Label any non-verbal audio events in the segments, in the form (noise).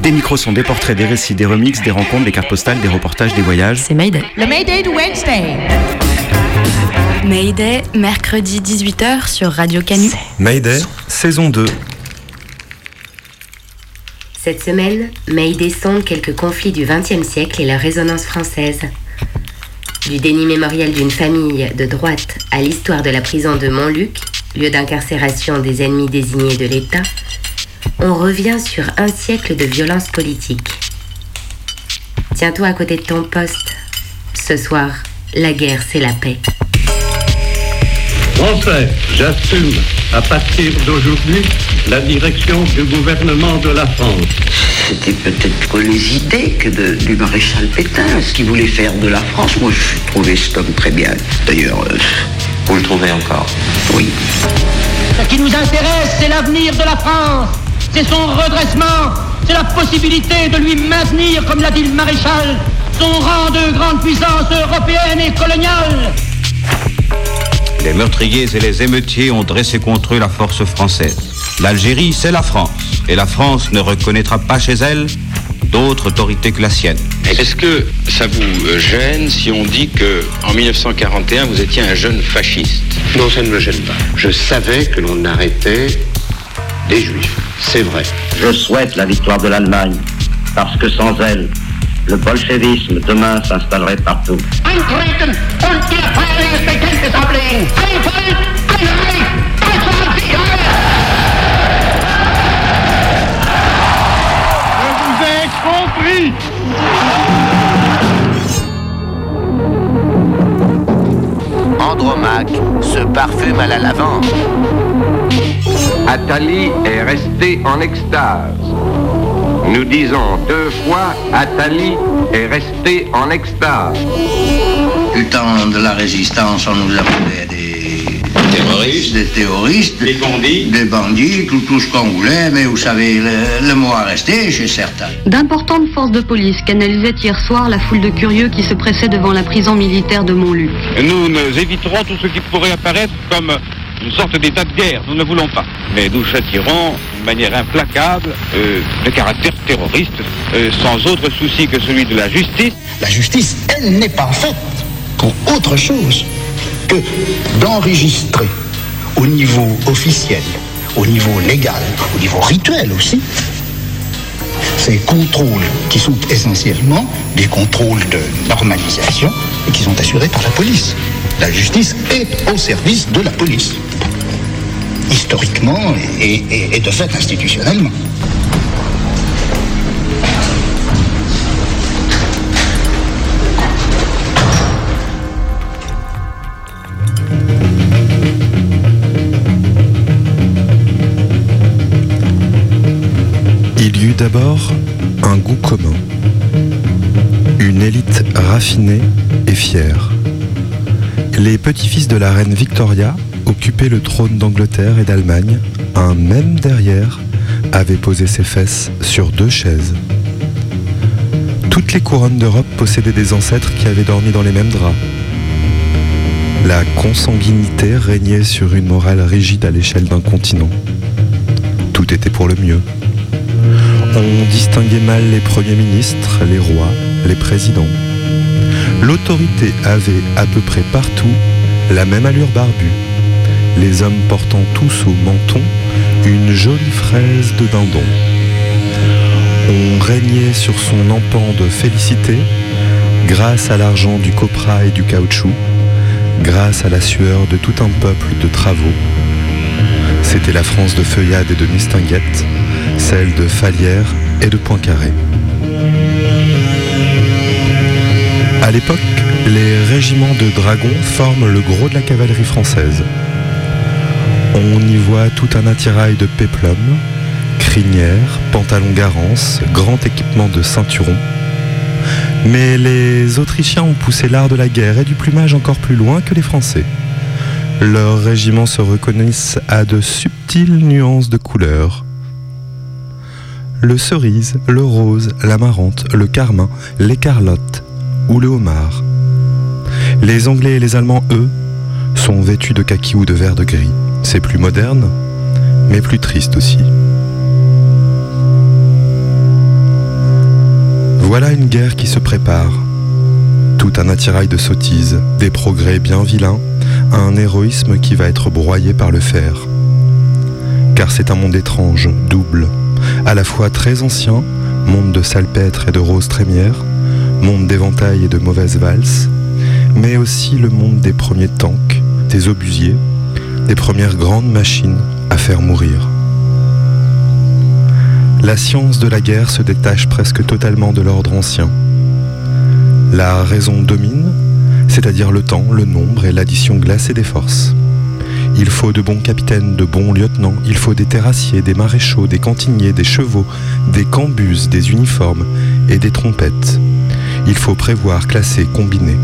Des micros sont des portraits, des récits, des remixes, des rencontres, des cartes postales, des reportages, des voyages. C'est Mayday. Le Mayday de Wednesday Mayday, mercredi 18h sur Radio Canu. Mayday, saison 2. Cette semaine, Mayday sonde quelques conflits du XXe siècle et leur résonance française. Du déni mémoriel d'une famille de droite à l'histoire de la prison de Montluc, lieu d'incarcération des ennemis désignés de l'État, on revient sur un siècle de violence politique. Tiens-toi à côté de ton poste. Ce soir, la guerre, c'est la paix. Français, j'assume à partir d'aujourd'hui la direction du gouvernement de la France. C'était peut-être les idées que de- du maréchal Pétain, ce qu'il voulait faire de la France? Moi, je trouvais cet homme très bien. D'ailleurs, euh, Vous le trouvez encore? Oui. Ce qui nous intéresse, c'est l'avenir de la France C'est son redressement C'est la possibilité de lui maintenir, comme l'a dit le maréchal, son rang de grande puissance européenne et coloniale Les meurtriers et les émeutiers ont dressé contre eux la force française. L'Algérie, c'est la France. Et la France ne reconnaîtra pas chez elle d'autre autorité que la sienne. Est-ce que ça vous euh, gêne si on dit que en 1941 vous étiez un jeune fasciste? Non, ça ne me gêne pas. Je savais que l'on arrêtait des juifs. C'est vrai. Je souhaite la victoire de l'Allemagne, parce que sans elle, le bolchevisme demain s'installerait partout. Je vous ai compris Andromaque se parfume à la lavande. Attali est resté en extase. Nous disons deux fois Attali est resté en extase. Du temps de la résistance, on nous appelait des Terroristes, des terroristes, des bandits. des bandits, tout, tout ce qu'on voulait, mais vous savez, le, le mot a resté chez certains. D'importantes forces de police canalisaient hier soir la foule de curieux qui se pressait devant la prison militaire de Montluc. Nous, nous éviterons tout ce qui pourrait apparaître comme une sorte d'état de guerre. Nous ne voulons pas. Mais nous châtirons d'une manière implacable euh, le caractère terroriste, euh, sans autre souci que celui de la justice. La justice, elle n'est pas faite pour autre chose que d'enregistrer au niveau officiel, au niveau légal, au niveau rituel aussi, ces contrôles qui sont essentiellement des contrôles de normalisation et qui sont assurés par la police. La justice est au service de la police, historiquement et, et- et de fait institutionnellement. Il y eut d'abord un goût commun, une élite raffinée et fière. Les petits-fils de la reine Victoria occupaient le trône d'Angleterre et d'Allemagne. Un même derrière avait posé ses fesses sur deux chaises. Toutes les couronnes d'Europe possédaient des ancêtres qui avaient dormi dans les mêmes draps. La consanguinité régnait sur une morale rigide à l'échelle d'un continent. Tout était pour le mieux. On distinguait mal les premiers ministres, les rois, les présidents. L'autorité avait à peu près partout la même allure barbue, les hommes portant tous au menton une jolie fraise de dindon. On régnait sur son empan de félicité grâce à l'argent du copra et du caoutchouc, grâce à la sueur de tout un peuple de travaux. C'était la France de feuillade et de mistinguettes, celle de Falière et de Poincaré. À l'époque, les régiments de dragons forment le gros de la cavalerie française. On y voit tout un attirail de péplum, crinière, pantalon garance, grand équipement de ceinturon. Mais les Autrichiens ont poussé l'art de la guerre et du plumage encore plus loin que les Français. Leurs régiments se reconnaissent à de subtiles nuances de couleurs. Le cerise, le rose, l'amarante, le carmin, l'écarlotte ou le homard. Les Anglais et les Allemands, eux, sont vêtus de kaki ou de vert de gris. C'est plus moderne, mais plus triste aussi. Voilà une guerre qui se prépare. Tout un attirail de sottises, des progrès bien vilains, un héroïsme qui va être broyé par le fer. Car c'est un monde étrange, double, à la fois très ancien, monde de salpêtre et de roses trémières, monde d'éventail et de mauvaises valses, mais aussi le monde des premiers tanks, des obusiers, des premières grandes machines à faire mourir. La science de la guerre se détache presque totalement de l'ordre ancien. La raison domine, c'est-à-dire le temps, le nombre et l'addition glacée des forces. Il faut de bons capitaines, de bons lieutenants, il faut des terrassiers, des maréchaux, des cantiniers, des chevaux, des cambuses, des uniformes et des trompettes. Il faut prévoir, classer, combiner.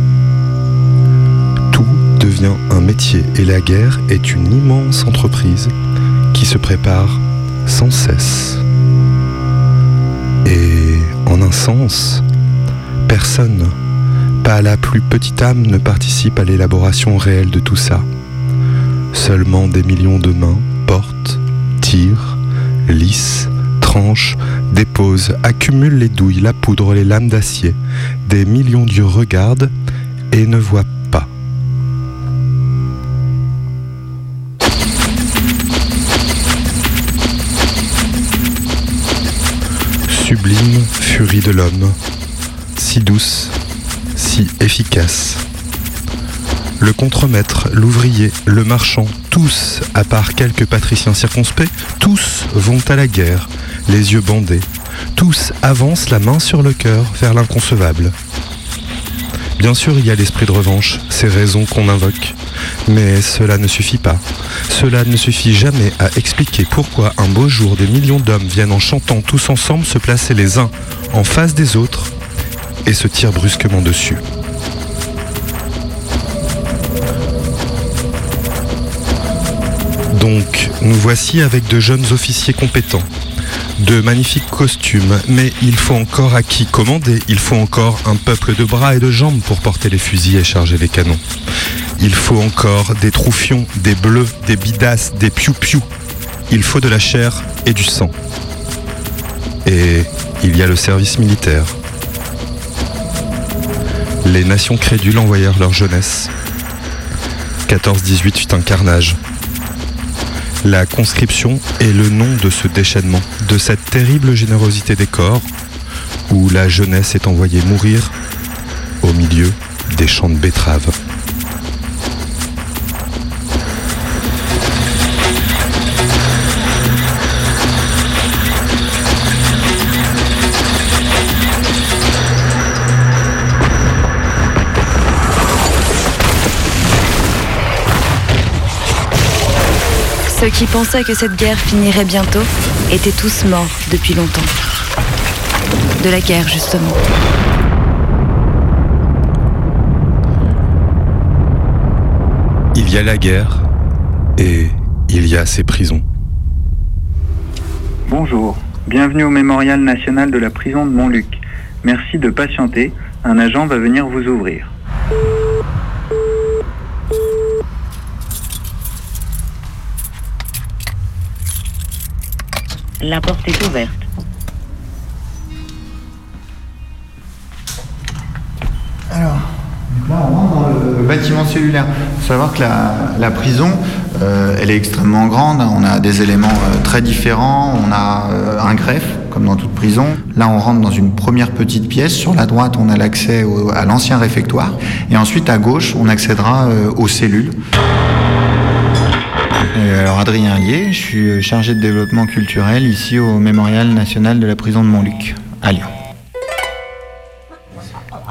Tout devient un métier et la guerre est une immense entreprise qui se prépare sans cesse. Et en un sens, personne, pas la plus petite âme, ne participe à l'élaboration réelle de tout ça. Seulement des millions de mains portent, tirent, lissent, tranchent, déposent, accumulent les douilles, la poudre, les lames d'acier. Des millions d'yeux regardent et ne voient pas. Sublime furie de l'homme, si douce, si efficace. Le contremaître, l'ouvrier, le marchand, tous, à part quelques patriciens circonspects, tous vont à la guerre, les yeux bandés. Tous avancent la main sur le cœur vers l'inconcevable. Bien sûr, il y a l'esprit de revanche, ces raisons qu'on invoque. Mais cela ne suffit pas. Cela ne suffit jamais à expliquer pourquoi un beau jour des millions d'hommes viennent en chantant tous ensemble se placer les uns en face des autres et se tirent brusquement dessus. Donc, nous voici avec de jeunes officiers compétents, de magnifiques costumes, mais il faut encore à qui commander, il faut encore un peuple de bras et de jambes pour porter les fusils et charger les canons. Il faut encore des troufions, des bleus, des bidasses, des piou-piou. Il faut de la chair et du sang. Et il y a le service militaire. Les nations crédules envoyèrent leur jeunesse. 14-18 fut un carnage. La conscription est le nom de ce déchaînement, de cette terrible générosité des corps, où la jeunesse est envoyée mourir au milieu des champs de betteraves. Ceux qui pensaient que cette guerre finirait bientôt étaient tous morts depuis longtemps. De la guerre, justement. Il y a la guerre et il y a ces prisons. Bonjour, bienvenue au Mémorial national de la prison de Montluc. Merci de patienter, un agent va venir vous ouvrir. La porte est ouverte. Alors, là on rentre dans le bâtiment cellulaire. Il faut savoir que la, la prison, euh, elle est extrêmement grande. On a des éléments euh, très différents. On a euh, un greffe, comme dans toute prison. Là, on rentre dans une première petite pièce. Sur la droite, on a l'accès à l'ancien réfectoire. Et ensuite, à gauche, on accédera euh, aux cellules. Euh, alors, Adrien Allier, je suis euh, chargé de développement culturel ici au Mémorial national de la prison de Montluc, à Lyon.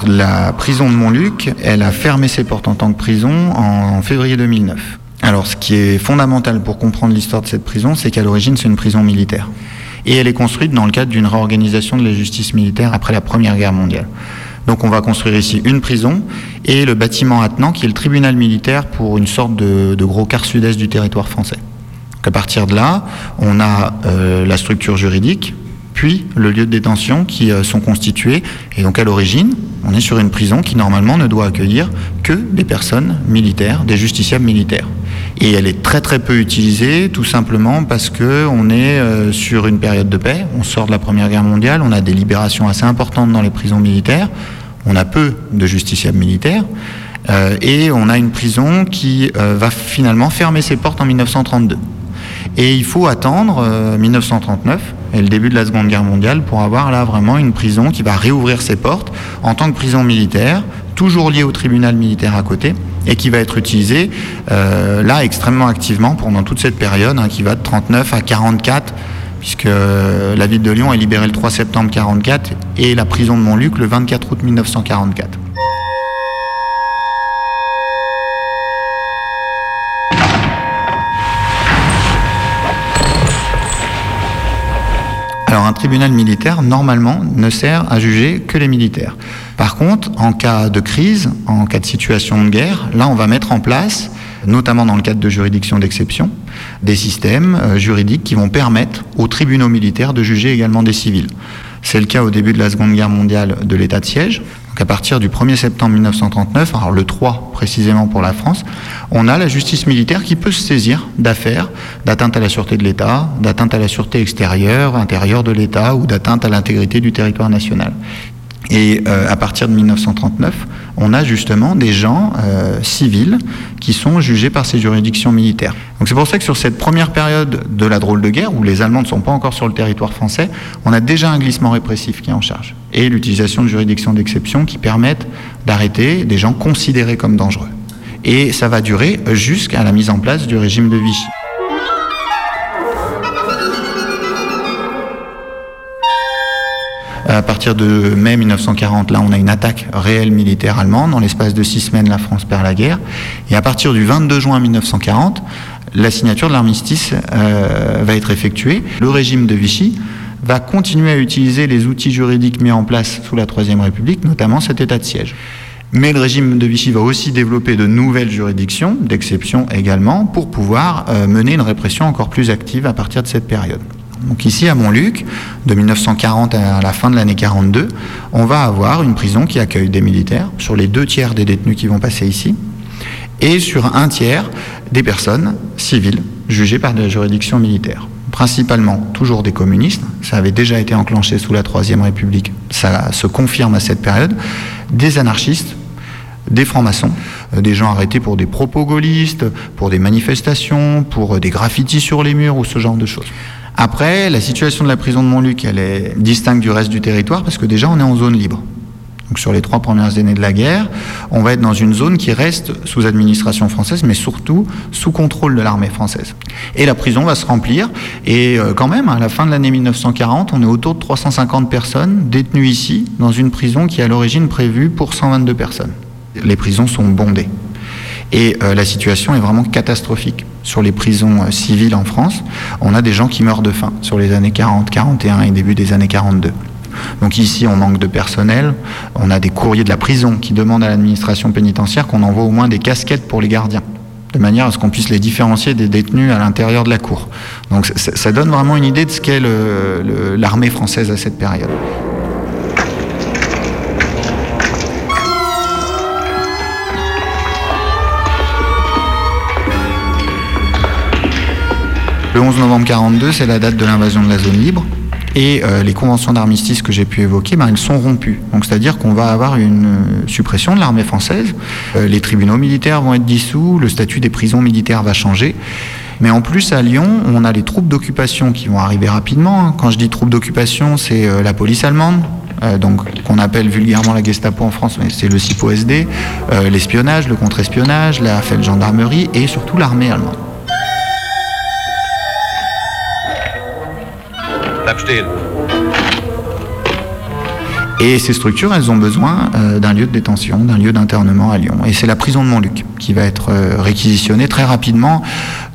La prison de Montluc, elle a fermé ses portes en tant que prison en février 2009. Alors ce qui est fondamental pour comprendre l'histoire de cette prison, c'est qu'à l'origine c'est une prison militaire. Et elle est construite dans le cadre d'une réorganisation de la justice militaire après la Première Guerre mondiale. Donc on va construire ici une prison et le bâtiment attenant qui est le tribunal militaire pour une sorte de, gros quart sud-est du territoire français. Donc à partir de là, on a euh, la structure juridique, puis le lieu de détention qui euh, sont constitués. Et donc à l'origine, on est sur une prison qui normalement ne doit accueillir que des personnes militaires, des justiciables militaires. Et elle est très très peu utilisée, tout simplement parce que on est euh, sur une période de paix. On sort de la Première Guerre mondiale, on a des libérations assez importantes dans les prisons militaires. On a peu de justiciables militaires. Euh, et on a une prison qui euh, va finalement fermer ses portes en 1932. Et il faut attendre 1939 et le début de la Seconde Guerre mondiale pour avoir là vraiment une prison qui va réouvrir ses portes en tant que prison militaire, toujours liée au tribunal militaire à côté, et qui va être utilisée euh, là extrêmement activement pendant toute cette période hein, qui va de 39 à 44 puisque euh, la ville de Lyon est libérée le 3 septembre 44 et la prison de Montluc le 24 août 1944. Un tribunal militaire, normalement, ne sert à juger que les militaires. Par contre, en cas de crise, en cas de situation de guerre, là, on va mettre en place, notamment dans le cadre de juridictions d'exception, des systèmes euh, juridiques qui vont permettre aux tribunaux militaires de juger également des civils. C'est le cas au début de la Seconde Guerre mondiale de l'état de siège. Donc à partir du 1er septembre 1939, alors le 3 précisément pour la France, on a la justice militaire qui peut se saisir d'affaires d'atteinte à la sûreté de l'État, d'atteinte à la sûreté extérieure, intérieure de l'État ou d'atteinte à l'intégrité du territoire national. Et euh, à partir de 1939, on a justement des gens euh, civils qui sont jugés par ces juridictions militaires. Donc c'est pour ça que sur cette première période de la drôle de guerre, où les Allemands ne sont pas encore sur le territoire français, on a déjà un glissement répressif qui est en charge. Et l'utilisation de juridictions d'exception qui permettent d'arrêter des gens considérés comme dangereux. Et ça va durer jusqu'à la mise en place du régime de Vichy. À partir de mai 1940, là, on a une attaque réelle militaire allemande. Dans l'espace de six semaines, la France perd la guerre. Et à partir du 22 juin 1940, la signature de l'armistice euh, va être effectuée. Le régime de Vichy va continuer à utiliser les outils juridiques mis en place sous la Troisième République, notamment cet état de siège. Mais le régime de Vichy va aussi développer de nouvelles juridictions, d'exception également, pour pouvoir euh, mener une répression encore plus active à partir de cette période. Donc ici à Montluc, de 1940 à la fin de l'année 42, on va avoir une prison qui accueille des militaires, sur les deux tiers des détenus qui vont passer ici, et sur un tiers des personnes civiles jugées par des juridictions militaires. Principalement toujours des communistes, ça avait déjà été enclenché sous la Troisième République, ça se confirme à cette période, des anarchistes, des francs-maçons, euh, des gens arrêtés pour des propos gaullistes, pour des manifestations, pour des graffitis sur les murs ou ce genre de choses. Après, la situation de la prison de Montluc, elle est distincte du reste du territoire parce que déjà on est en zone libre. Donc sur les trois premières années de la guerre, on va être dans une zone qui reste sous administration française, mais surtout sous contrôle de l'armée française. Et la prison va se remplir. Et euh, quand même, à la fin de l'année 1940, on est autour de 350 personnes détenues ici, dans une prison qui est à l'origine prévue pour 122 personnes. Les prisons sont bondées. Et euh, la situation est vraiment catastrophique. Sur les prisons euh, civiles en France, on a des gens qui meurent de faim sur les années 40, 41 et début des années 42. Donc ici, on manque de personnel. On a des courriers de la prison qui demandent à l'administration pénitentiaire qu'on envoie au moins des casquettes pour les gardiens, de manière à ce qu'on puisse les différencier des détenus à l'intérieur de la cour. Donc ça, ça donne vraiment une idée de ce qu'est l'armée française à cette période. Le 11 novembre 42, c'est la date de l'invasion de la zone libre. Et euh, les conventions d'armistice que j'ai pu évoquer, ben, elles sont rompues. Donc c'est-à-dire qu'on va avoir une euh, suppression de l'armée française. Euh, les tribunaux militaires vont être dissous, le statut des prisons militaires va changer. Mais en plus, à Lyon, on a les troupes d'occupation qui vont arriver rapidement. hein. Quand je dis troupes d'occupation, c'est la police allemande, qu'on appelle vulgairement la Gestapo en France, mais c'est le CIPO-SD, l'espionnage, le contre-espionnage, la Feldgendarmerie et surtout l'armée allemande. Et ces structures, elles ont besoin euh, d'un lieu de détention, d'un lieu d'internement à Lyon. Et c'est la prison de Montluc qui va être euh, réquisitionnée très rapidement.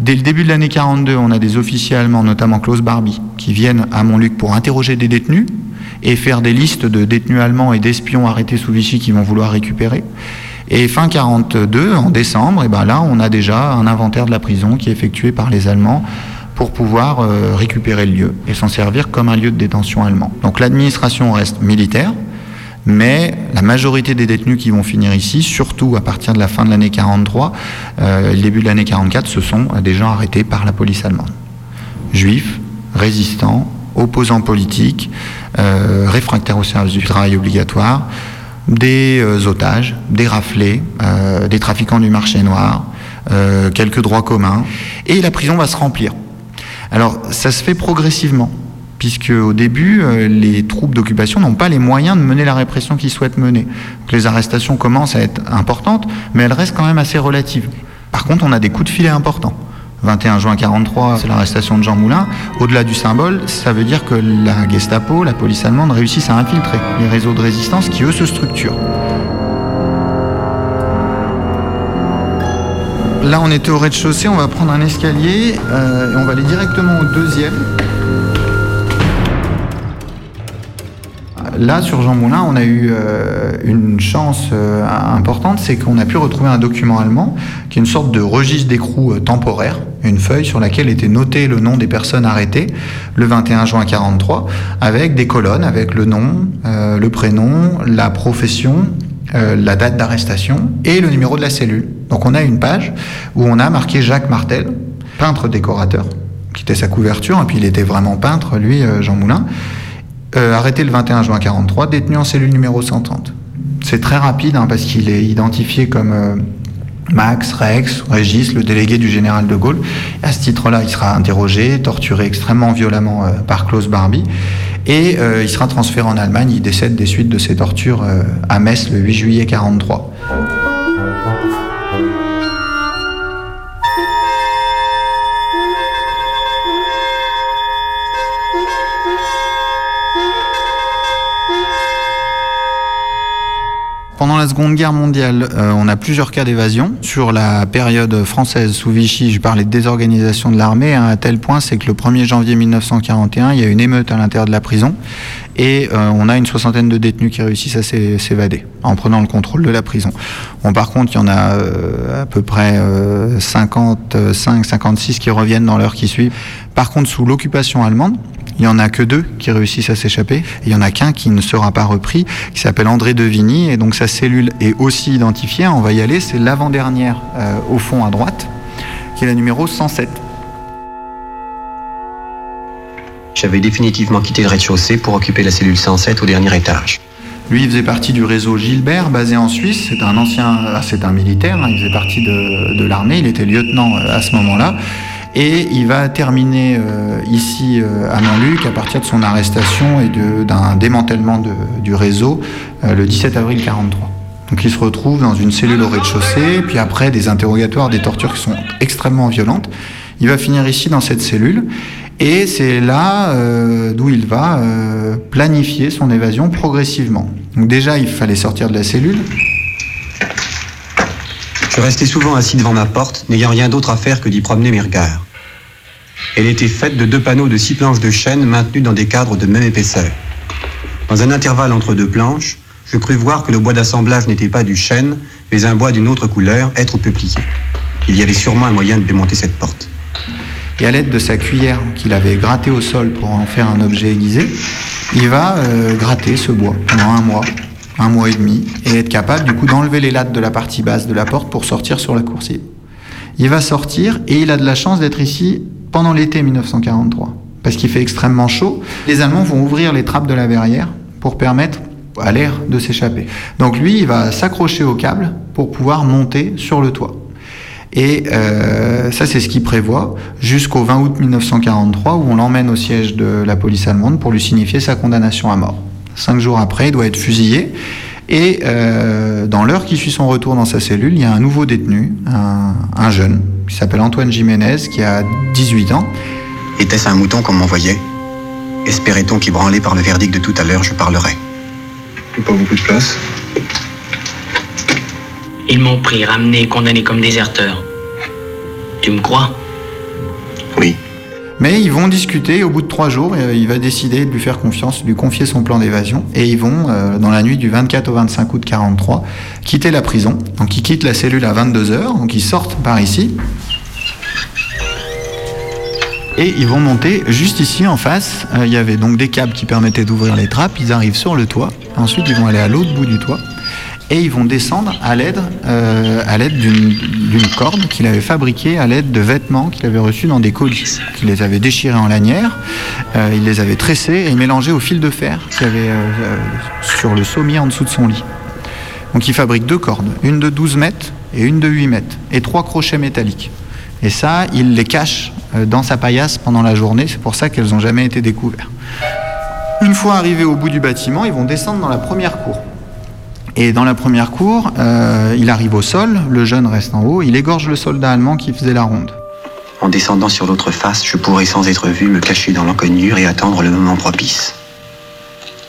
Dès le début de l'année 42, on a des officiers allemands, notamment Klaus Barbie, qui viennent à Montluc pour interroger des détenus et faire des listes de détenus allemands et d'espions arrêtés sous Vichy qui vont vouloir récupérer. Et fin 42, en décembre, et ben là, on a déjà un inventaire de la prison qui est effectué par les Allemands pour pouvoir euh, récupérer le lieu et s'en servir comme un lieu de détention allemand. Donc l'administration reste militaire, mais la majorité des détenus qui vont finir ici, surtout à partir de la fin de l'année 43 euh, le début de l'année 44, ce sont des gens arrêtés par la police allemande. Juifs, résistants, opposants politiques, euh, réfractaires au service du travail obligatoire, des otages, des raflés, des trafiquants du marché noir, quelques droits communs, et la prison va se remplir. Alors ça se fait progressivement, puisque au début, euh, les troupes d'occupation n'ont pas les moyens de mener la répression qu'ils souhaitent mener. les arrestations commencent à être importantes, mais elles restent quand même assez relatives. Par contre, on a des coups de filet importants. 21 juin 43, c'est l'arrestation de Jean Moulin. Au-delà du symbole, ça veut dire que la Gestapo, la police allemande, réussissent à infiltrer les réseaux de résistance qui, eux, se structurent. Là, on était au rez-de-chaussée, on va prendre un escalier euh, et on va aller directement au deuxième. Là, sur Jean Moulin, on a eu euh, une chance euh, importante, c'est qu'on a pu retrouver un document allemand qui est une sorte de registre d'écrou temporaire, une feuille sur laquelle était noté le nom des personnes arrêtées le 21 juin 43, avec des colonnes, avec le nom, le prénom, la profession, la date d'arrestation et le numéro de la cellule. Donc on a une page où on a marqué Jacques Martel, peintre décorateur, qui était sa couverture, et puis il était vraiment peintre, lui, euh, Jean Moulin, euh, arrêté le 21 juin 43, détenu en cellule numéro 130. C'est très rapide hein, parce qu'il est identifié comme euh, Max, Rex, Régis, le délégué du général de Gaulle. à ce titre-là, il sera interrogé, torturé extrêmement violemment par Klaus Barbie. Et il sera transféré en Allemagne. Il décède des suites de ces tortures à Metz le 8 juillet 43. Seconde Guerre mondiale, euh, on a plusieurs cas d'évasion. Sur la période française sous Vichy, je parlais de désorganisation de l'armée, hein, à tel point c'est que le 1er janvier 1941, il y a une émeute à l'intérieur de la prison et euh, on a une soixantaine de détenus qui réussissent à s'évader en prenant le contrôle de la prison. Bon, par contre, il y en a euh, à peu près 55, 56 qui reviennent dans l'heure qui suit. Par contre, sous l'occupation allemande, il n'y en a que deux qui réussissent à s'échapper. Il y en a qu'un qui ne sera pas repris, qui s'appelle André Devigny, et donc sa cellule est aussi identifiée. On va y aller, c'est l'avant-dernière euh, au fond à droite, qui est la numéro 107. J'avais définitivement quitté le rez-de-chaussée pour occuper la cellule 107 au dernier étage. Lui, il faisait partie du réseau Gilbert, basé en Suisse. C'est un ancien, ah, c'est un militaire. Hein. il faisait partie de, de l'armée. Il était lieutenant euh, à ce moment-là. Et il va terminer euh, ici euh, à Montluc à partir de son arrestation et d'un démantèlement du réseau euh, le 17 avril 43. Donc il se retrouve dans une cellule au rez-de-chaussée, puis après des interrogatoires, des tortures qui sont extrêmement violentes. Il va finir ici dans cette cellule et c'est là d'où il va planifier son évasion progressivement. Donc déjà il fallait sortir de la cellule. Je restais souvent assis devant ma porte, n'ayant rien d'autre à faire que d'y promener mes regards. Elle était faite de deux panneaux de six planches de chêne maintenus dans des cadres de même épaisseur. Dans un intervalle entre deux planches, je crus voir que le bois d'assemblage n'était pas du chêne, mais un bois d'une autre couleur, être peuplier. Il y avait sûrement un moyen de démonter cette porte. Et à l'aide de sa cuillère qu'il avait grattée au sol pour en faire un objet aiguisé, il va euh, gratter ce bois pendant un mois, un mois et demi, et être capable du coup d'enlever les lattes de la partie basse de la porte pour sortir sur la coursive. Il va sortir et il a de la chance d'être ici pendant l'été 1943, parce qu'il fait extrêmement chaud. Les Allemands vont ouvrir les trappes de la verrière pour permettre à l'air de s'échapper. Donc lui, il va s'accrocher au câble pour pouvoir monter sur le toit. Et euh, ça, c'est ce qu'il prévoit jusqu'au 20 août 1943, où on l'emmène au siège de la police allemande pour lui signifier sa condamnation à mort. Cinq jours après, il doit être fusillé. Et euh, dans l'heure qui suit son retour dans sa cellule, il y a un nouveau détenu, un, jeune, qui s'appelle Antoine Jiménez, qui a 18 ans. Était-ce un mouton qu'on m'envoyait? Espérait-on qu'ébranlé par le verdict de tout à l'heure, je parlerais Pas beaucoup de place. Ils m'ont pris, ramené, condamné comme déserteur. Tu me crois? Mais ils vont discuter, au bout de trois jours, euh, il va décider de lui faire confiance, de lui confier son plan d'évasion, et ils vont, euh, dans la nuit du 24 au 25 août 43, quitter la prison. Donc ils quittent la cellule à 22h, donc ils sortent par ici, et ils vont monter juste ici en face. Euh, il y avait donc des câbles qui permettaient d'ouvrir les trappes. Ils arrivent sur le toit. Ensuite, ils vont aller à l'autre bout du toit. Et ils vont descendre à l'aide euh, à l'aide d'une corde qu'il avait fabriquée à l'aide de vêtements qu'il avait reçus dans des colis. qu'il les avait déchirés en lanière. Euh, il les avait tressés et mélangés au fil de fer qu'il avait euh, sur le sommier en dessous de son lit. Donc il fabrique deux cordes, une de 12 mètres et une de 8 mètres, et trois crochets métalliques. Et ça, il les cache euh, dans sa paillasse pendant la journée, c'est pour ça qu'elles n'ont jamais été découvertes. Une fois arrivés au bout du bâtiment, ils vont descendre dans la première cour. Et dans la première cour, euh, il arrive au sol, le jeune reste en haut, il égorge le soldat allemand qui faisait la ronde. En descendant sur l'autre face, je pourrais sans être vu me cacher dans l'encoignure et attendre le moment propice.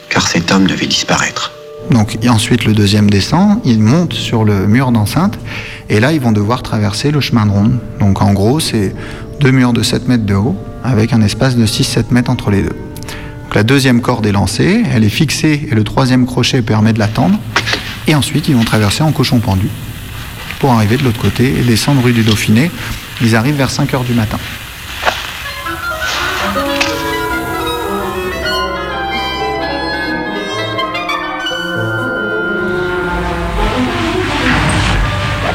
Car cet homme devait disparaître. Donc et ensuite le deuxième descend, il monte sur le mur d'enceinte, et là ils vont devoir traverser le chemin de ronde. Donc en gros c'est deux murs de 7 mètres de haut, avec un espace de 6-7 mètres entre les deux. Donc la deuxième corde est lancée, elle est fixée, et le troisième crochet permet de l'attendre. Et ensuite ils vont traverser en cochon pendu, pour arriver de l'autre côté et descendre rue du Dauphiné. Ils arrivent vers 5 heures du matin.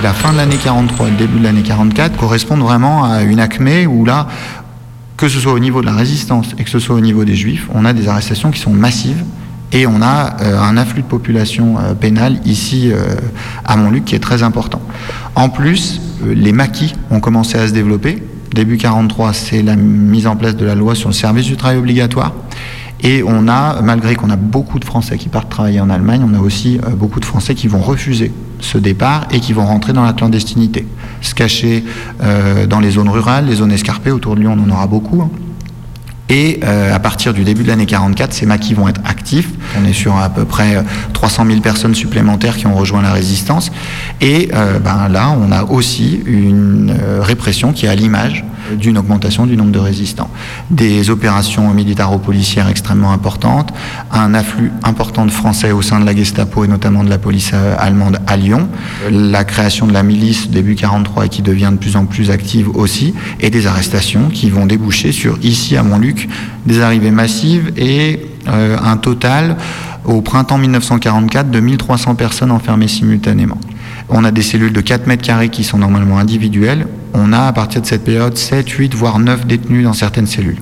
La fin de l'année 43 et le début de l'année 44 correspondent vraiment à une acmé où là, que ce soit au niveau de la résistance et que ce soit au niveau des juifs, on a des arrestations qui sont massives et on a euh, un afflux de population euh, pénale ici euh, à Montluc qui est très important. En plus, les maquis ont commencé à se développer. Début 43, c'est la mise en place de la loi sur le service du travail obligatoire. Et on a, malgré qu'on a beaucoup de Français qui partent travailler en Allemagne, on a aussi beaucoup de Français qui vont refuser ce départ et qui vont rentrer dans la clandestinité. Se cacher dans les zones rurales, les zones escarpées, autour de Lyon on en aura beaucoup. hein. Et euh, à partir du début de l'année 44, ces maquis vont être actifs. On est sur à peu près euh, 300 000 personnes supplémentaires qui ont rejoint la résistance. Et euh, ben, là, on a aussi une euh, répression qui est à l'image d'une augmentation du nombre de résistants. Des opérations militaro-policières extrêmement importantes, un afflux important de Français au sein de la Gestapo et notamment de la police euh, allemande à Lyon, la création de la milice début 43 et qui devient de plus en plus active aussi, et des arrestations qui vont déboucher sur, ici à Montluc, des arrivées massives et euh, un total au printemps 1944 de 1300 personnes enfermées simultanément. On a des cellules de 4 mètres carrés qui sont normalement individuelles. On a à partir de cette période 7, 8, voire 9 détenus dans certaines cellules.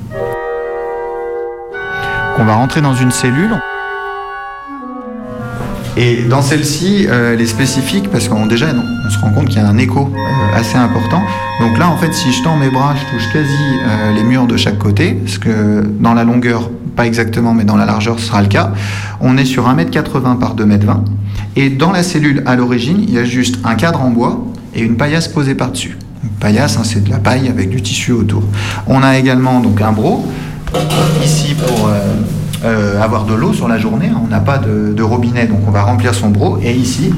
On va rentrer dans une cellule. Et dans celle-ci, euh, elle est spécifique parce qu'on déjà, on se rend compte qu'il y a un écho euh, assez important. Donc là, en fait, si je tends mes bras, je touche quasi euh, les murs de chaque côté, parce que dans la longueur, pas exactement, mais dans la largeur, ce sera le cas. On est sur 1m80 par 2m20. Et dans la cellule, à l'origine, il y a juste un cadre en bois et une paillasse posée par-dessus. Une paillasse, hein, c'est de la paille avec du tissu autour. On a également donc un bro, ici pour euh, avoir de l'eau sur la journée. On n'a pas de, robinet, donc on va remplir son bro. Et ici,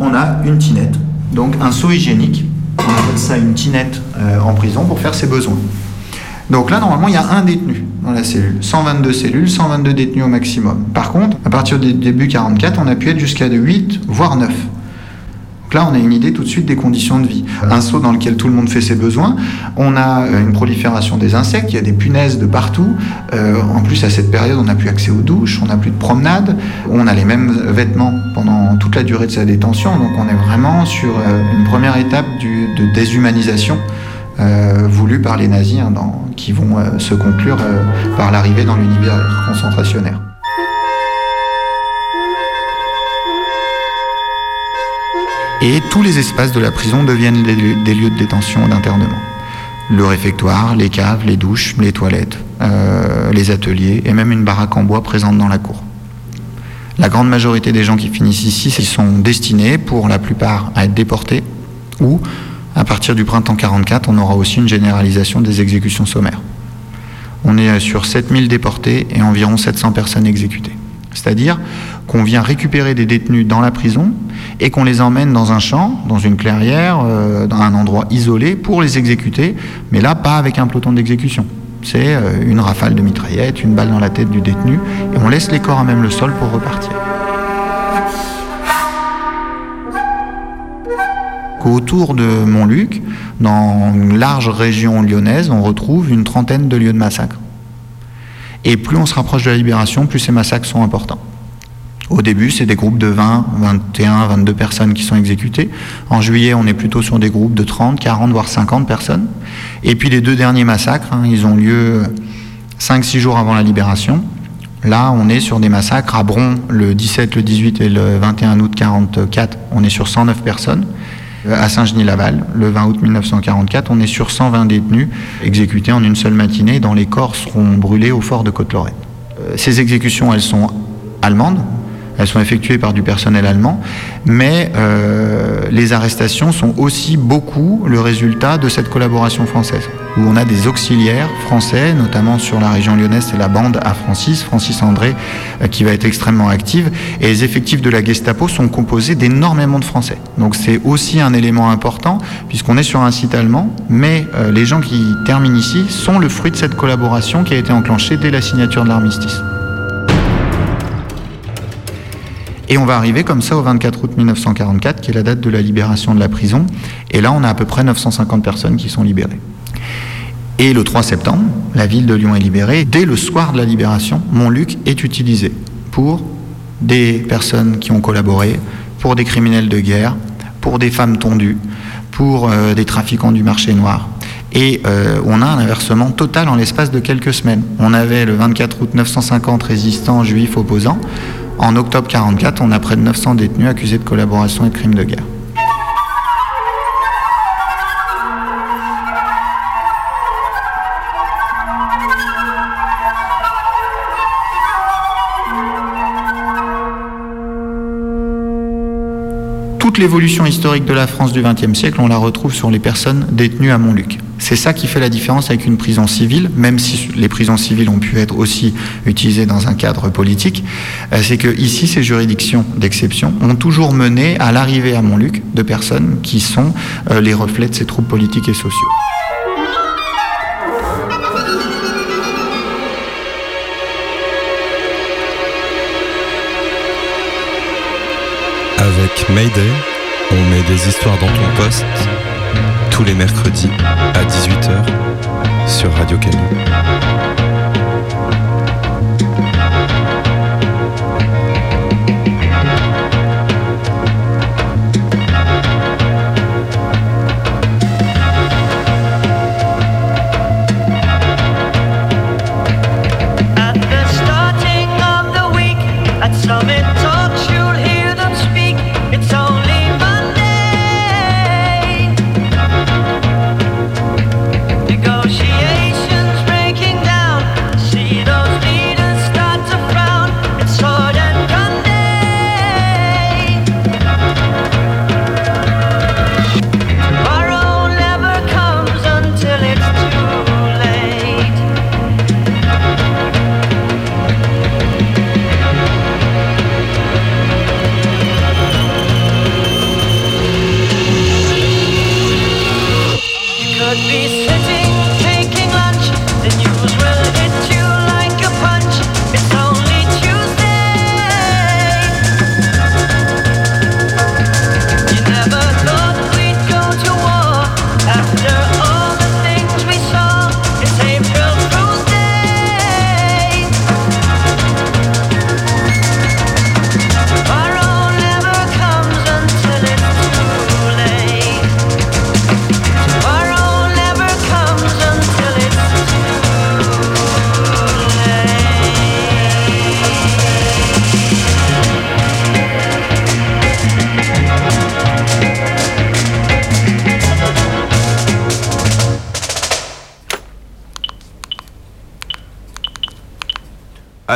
on a une tinette, donc un seau hygiénique. On appelle ça une tinette euh, en prison pour faire ses besoins. Donc là, normalement, il y a un détenu dans la cellule. 122 cellules, 122 détenus au maximum. Par contre, à partir du début 44, on a pu être jusqu'à de 8, voire 9. Là, on a une idée tout de suite des conditions de vie. Un seau dans lequel tout le monde fait ses besoins. On a euh, une prolifération des insectes, il y a des punaises de partout. Euh, en plus, à cette période, on n'a plus accès aux douches, on n'a plus de promenade. On a les mêmes vêtements pendant toute la durée de sa détention. Donc on est vraiment sur euh, une première étape de déshumanisation voulue par les nazis, hein, qui vont se conclure par l'arrivée dans l'univers concentrationnaire. Et tous les espaces de la prison deviennent des lieux, de détention et d'internement. Le réfectoire, les caves, les douches, les toilettes, euh, les ateliers et même une baraque en bois présente dans la cour. La grande majorité des gens qui finissent ici ils sont destinés pour la plupart à être déportés ou à partir du printemps 44 on aura aussi une généralisation des exécutions sommaires. On est sur 7000 déportés et environ 700 personnes exécutées. C'est-à-dire qu'on vient récupérer des détenus dans la prison et qu'on les emmène dans un champ, dans une clairière, euh, dans un endroit isolé pour les exécuter, mais là pas avec un peloton d'exécution. C'est euh, une rafale de mitraillette, une balle dans la tête du détenu, et on laisse les corps à même le sol pour repartir. Autour de Montluc, dans une large région lyonnaise, on retrouve une trentaine de lieux de massacre. Et plus on se rapproche de la libération, plus ces massacres sont importants. Au début, c'est des groupes de 20, 21, 22 personnes qui sont exécutées. En juillet, on est plutôt sur des groupes de 30, 40, voire 50 personnes. Et puis les deux derniers massacres, hein, ils ont lieu 5-6 jours avant la libération. Là, on est sur des massacres à Bron le 17, le 18 et le 21 août 1944. On est sur 109 personnes. À Saint-Genis-Laval, le 20 août 1944, on est sur 120 détenus exécutés en une seule matinée dont les corps seront brûlés au fort de Côte-Lorraine. Euh, ces exécutions, elles sont allemandes, elles sont effectuées par du personnel allemand, mais euh, les arrestations sont aussi beaucoup le résultat de cette collaboration française, où on a des auxiliaires français, notamment sur la région lyonnaise, c'est la bande à Francis, Francis André, euh, qui va être extrêmement active, et les effectifs de la Gestapo sont composés d'énormément de Français. Donc c'est aussi un élément important, puisqu'on est sur un site allemand, mais euh, les gens qui terminent ici sont le fruit de cette collaboration qui a été enclenchée dès la signature de l'armistice. Et on va arriver comme ça au 24 août 1944, qui est la date de la libération de la prison. Et là, on a à peu près 950 personnes qui sont libérées. Et le 3 septembre, la ville de Lyon est libérée. Dès le soir de la libération, Montluc est utilisé pour des personnes qui ont collaboré, pour des criminels de guerre, pour des femmes tondues, pour euh, des trafiquants du marché noir. Et euh, on a un inversement total en l'espace de quelques semaines. On avait le 24 août 950 résistants juifs opposants. En octobre 44, on a près de 900 détenus accusés de collaboration et de crimes de guerre. Toute l'évolution historique de la France du XXe siècle, on la retrouve sur les personnes détenues à Montluc. C'est ça qui fait la différence avec une prison civile, même si les prisons civiles ont pu être aussi utilisées dans un cadre politique. Euh, c'est que ici, ces juridictions d'exception ont toujours mené à l'arrivée à Montluc de personnes qui sont euh, les reflets de ces troubles politiques et sociaux. Avec Mayday, on met des histoires dans ton poste tous les mercredis à 18h sur Radio Canu.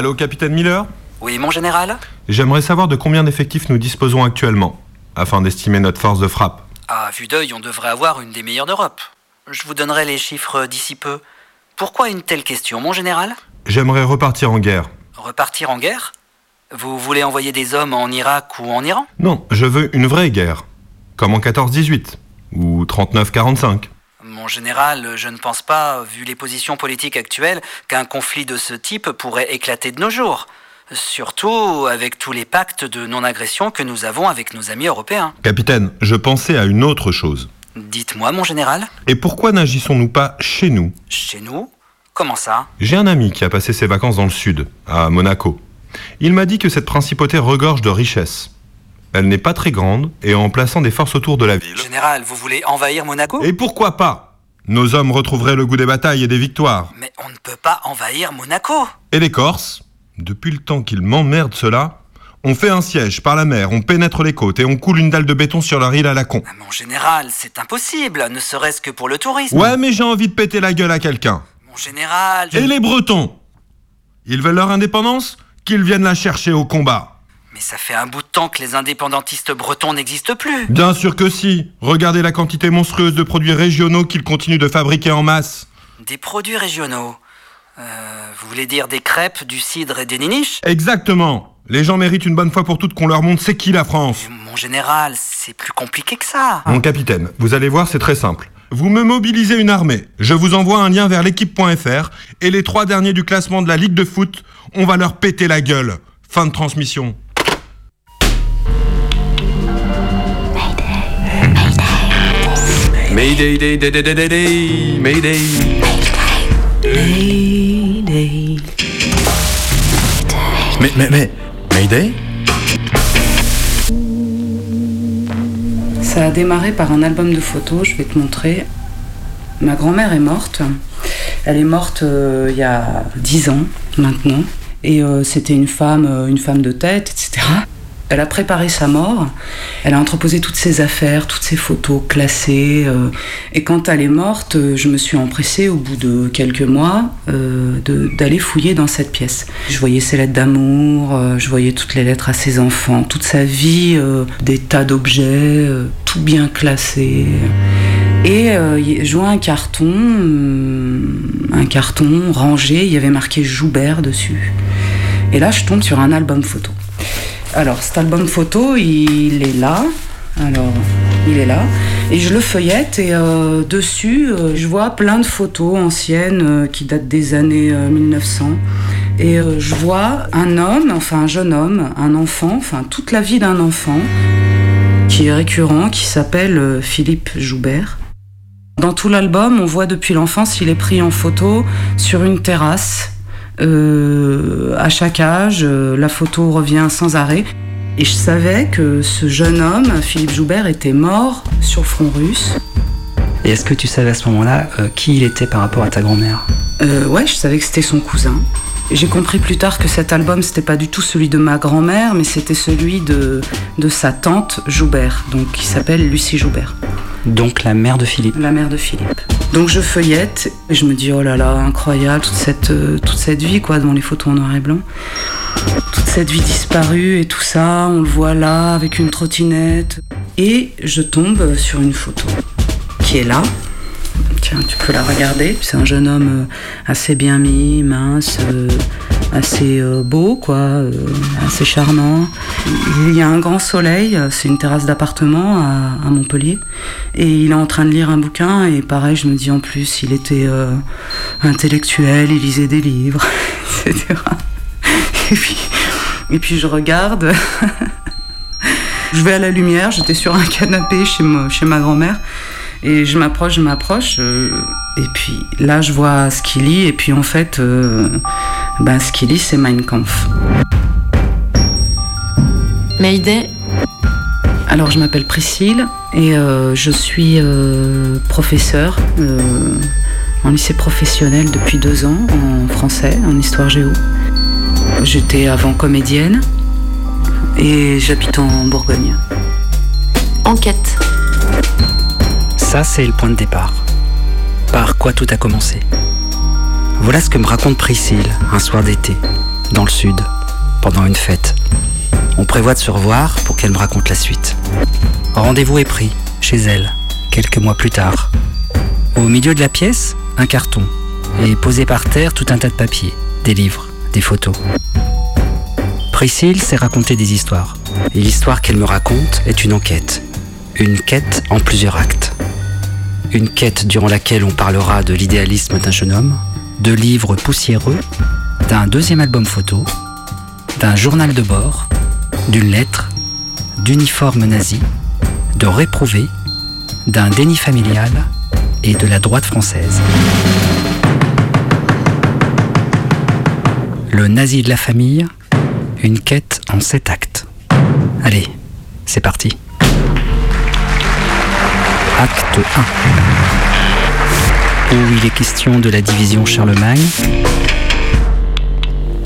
Allô, capitaine Miller Oui, mon général J'aimerais savoir de combien d'effectifs nous disposons actuellement, afin d'estimer notre force de frappe. À vue d'œil, on devrait avoir une des meilleures d'Europe. Je vous donnerai les chiffres d'ici peu. Pourquoi une telle question, mon général J'aimerais repartir en guerre. Repartir en guerre Vous voulez envoyer des hommes en Irak ou en Iran Non, je veux une vraie guerre. Comme en 14-18 ou 39-45. Mon général, je ne pense pas, vu les positions politiques actuelles, qu'un conflit de ce type pourrait éclater de nos jours. Surtout avec tous les pactes de non-agression que nous avons avec nos amis européens. Capitaine, je pensais à une autre chose. Dites-moi, mon général, Et pourquoi n'agissons-nous pas chez nous? Chez nous? Comment ça? J'ai un ami qui a passé ses vacances dans le sud, à Monaco. Il m'a dit que cette principauté regorge de richesses. Elle n'est pas très grande et en plaçant des forces autour de la ville. Général, vous voulez envahir Monaco? Et pourquoi pas? Nos hommes retrouveraient le goût des batailles et des victoires. Mais on ne peut pas envahir Monaco. Et les Corses Depuis le temps qu'ils m'emmerdent cela, on fait un siège par la mer, on pénètre les côtes et on coule une dalle de béton sur leur île à la con. Mon général, c'est impossible, ne serait-ce que pour le tourisme. Ouais, mais j'ai envie de péter la gueule à quelqu'un. Mon général, je- Et les Bretons Ils veulent leur indépendance Qu'ils viennent la chercher au combat. Mais ça fait un bout de temps que les indépendantistes bretons n'existent plus. Bien sûr que si. Regardez la quantité monstrueuse de produits régionaux qu'ils continuent de fabriquer en masse. Des produits régionaux. Euh, vous voulez dire des crêpes, du cidre et des niniches? Exactement. Les gens méritent une bonne fois pour toutes qu'on leur montre c'est qui la France. Mon général, c'est plus compliqué que ça. Mon capitaine, vous allez voir, c'est très simple. Vous me mobilisez une armée. Je vous envoie un lien vers l'équipe.fr et les trois derniers du classement de la Ligue de foot, on va leur péter la gueule. Fin de transmission. Mayday, day, day, day, day, day, day, Mayday. Mais, mais, mais, Mayday? Ça a démarré par un album de photos, je vais te montrer. Ma grand-mère est morte. Elle est morte euh, il y a 10 ans maintenant. Et euh, c'était une femme, euh, une femme de tête, etc. Elle a préparé sa mort. Elle a entreposé toutes ses affaires, toutes ses photos classées. euh, et quand elle est morte, euh, je me suis empressée, au bout de quelques mois, euh, d'aller fouiller dans cette pièce. Je voyais ses lettres d'amour, je voyais toutes les lettres à ses enfants, toute sa vie, des tas d'objets, tout bien classé. Et je vois un carton, euh, un carton rangé, il y avait marqué Joubert dessus. Et là, je tombe sur un album photo. Alors, cet album photo, il est là. Alors, il est là. Et je le feuillette et euh, dessus, euh, je vois plein de photos anciennes euh, qui datent des années euh, 1900. Et euh, je vois un homme, enfin un jeune homme, un enfant, enfin toute la vie d'un enfant, qui est récurrent, qui s'appelle Philippe Joubert. Dans tout l'album, on voit depuis l'enfance, il est pris en photo sur une terrasse. Euh, à chaque âge, euh, la photo revient sans arrêt. Et je savais que ce jeune homme, Philippe Joubert, était mort sur le front russe. Et est-ce que tu savais à ce moment-là euh, qui il était par rapport à ta grand-mère? Euh, ouais, je savais que c'était son cousin. J'ai compris plus tard que cet album, c'était pas du tout celui de ma grand-mère, mais c'était celui de, de sa tante Joubert, donc qui s'appelle Lucie Joubert. Donc la mère de Philippe. La mère de Philippe. Donc je feuillette et je me dis oh là là incroyable toute cette euh, vie quoi dans les photos en noir et blanc. Toute cette vie disparue et tout ça, on le voit là avec une trottinette et je tombe sur une photo qui est là. Tiens, tu peux la regarder. C'est un jeune homme euh, assez bien mis, mince, euh, assez euh, beau, quoi, assez charmant. Il y a un grand soleil, c'est une terrasse d'appartement à, Montpellier. Et il est en train de lire un bouquin, et pareil, je me dis en plus, il était intellectuel, il lisait des livres, (laughs) etc. Et puis, et puis je regarde. (laughs) je vais à la lumière, j'étais sur un canapé chez, moi, chez ma grand-mère. Et je m'approche, je m'approche. euh, et puis là, je vois ce qu'il lit. Et puis en fait, euh, ben, ce qu'il lit, c'est Mein Kampf. Mayday Alors, je m'appelle Priscille et euh, je suis professeure en lycée professionnel depuis deux ans en français, en histoire géo. J'étais avant comédienne et j'habite en Bourgogne. Enquête. Ça, c'est le point de départ. Par quoi tout a commencé? Voilà ce que me raconte Priscille un soir d'été, dans le sud, pendant une fête. On prévoit de se revoir pour qu'elle me raconte la suite. Rendez-vous est pris, chez elle, quelques mois plus tard. Au milieu de la pièce, un carton, et posé par terre tout un tas de papiers, des livres, des photos. Priscille sait raconter des histoires. Et l'histoire qu'elle me raconte est une enquête. Une quête en plusieurs actes. Une quête durant laquelle on parlera de l'idéalisme d'un jeune homme, de livres poussiéreux, d'un deuxième album photo, d'un journal de bord, d'une lettre, d'uniformes nazis, de réprouvés, d'un déni familial et de la droite française. Le nazi de la famille, une quête en sept actes. Allez, c'est parti. Acte 1. Où il est question de la division Charlemagne,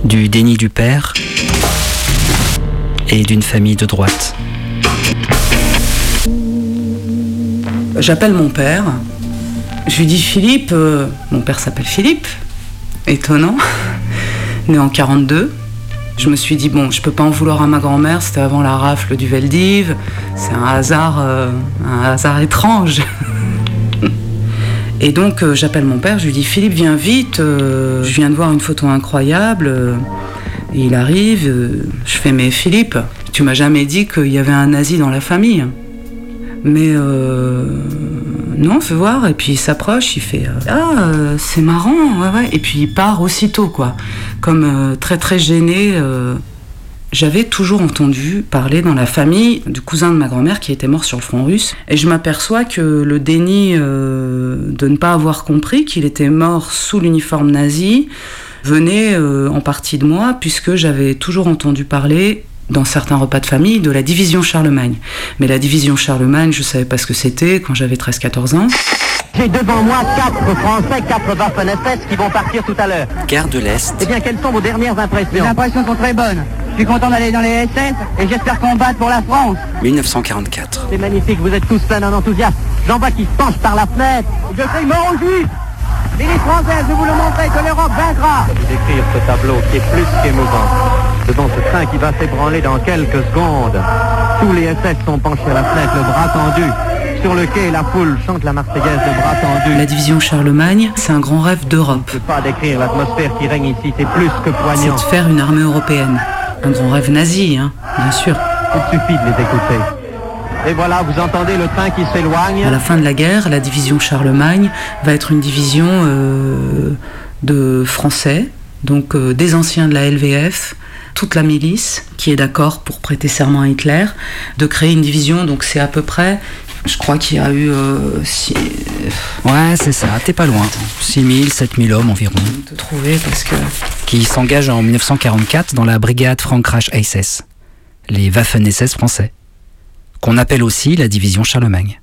du déni du père et d'une famille de droite. J'appelle mon père. Je lui dis Philippe, euh, mon père s'appelle Philippe, étonnant, (laughs) né en 42. Je me suis dit, bon, je peux pas en vouloir à ma grand-mère, c'était avant la rafle du Veldiv, c'est un hasard, euh, un hasard étrange. Et donc euh, j'appelle mon père, je lui dis Philippe, viens vite, euh, je viens de voir une photo incroyable. il arrive, je fais mais Philippe, tu m'as jamais dit qu'il y avait un nazi dans la famille. Mais non, fais voir. Et puis il s'approche, il fait euh, Ah, euh, c'est marrant, ouais, ouais. Et puis il part aussitôt, quoi. Comme euh, très, très gêné. J'avais toujours entendu parler dans la famille du cousin de ma grand-mère qui était mort sur le front russe. Et je m'aperçois que le déni de ne pas avoir compris qu'il était mort sous l'uniforme nazi venait en partie de moi, puisque j'avais toujours entendu parler dans certains repas de famille de la division Charlemagne. Mais la division Charlemagne, je ne savais pas ce que c'était quand j'avais 13-14 ans. J'ai devant moi quatre Français, quatre Waffen-SS qui vont partir tout à l'heure. Guerre de l'Est, Eh bien, quelles sont vos dernières impressions? Les impressions sont très bonnes. Je suis content d'aller dans les SS et j'espère combattre pour la France. 1944. C'est magnifique, vous êtes tous pleins d'un enthousiasme. J'en vois qui se penchent par la fenêtre. Je suis mort aux Juifs. L'élite française, je vous le montrer que l'Europe vaincra. Décrire ce tableau qui est plus qu'émouvant. Devant ce train qui va s'ébranler dans quelques secondes. Tous les SS sont penchés à la fenêtre, le bras tendu. Sur le quai, la foule chante la Marseillaise, le bras tendu. La division Charlemagne, c'est un grand rêve d'Europe. Je ne peux pas décrire l'atmosphère qui règne ici, c'est plus que C'est poignant. de faire une armée européenne. Un grand rêve nazi, hein, bien sûr. Il suffit de les écouter. Et voilà, vous entendez le train qui s'éloigne. À la fin de la guerre, la division Charlemagne va être une division euh, de Français, donc euh, des anciens de la LVF, toute la milice qui est d'accord pour prêter serment à Hitler, de créer une division. Donc c'est à peu près, je crois qu'il y a eu euh, six- Ouais, c'est ça, t'es pas loin. 6000, 7000 hommes environ. de trouver parce que Qui s'engagent en 1944 dans la brigade Frankreich SS, les Waffen-SS français, qu'on appelle aussi la division Charlemagne.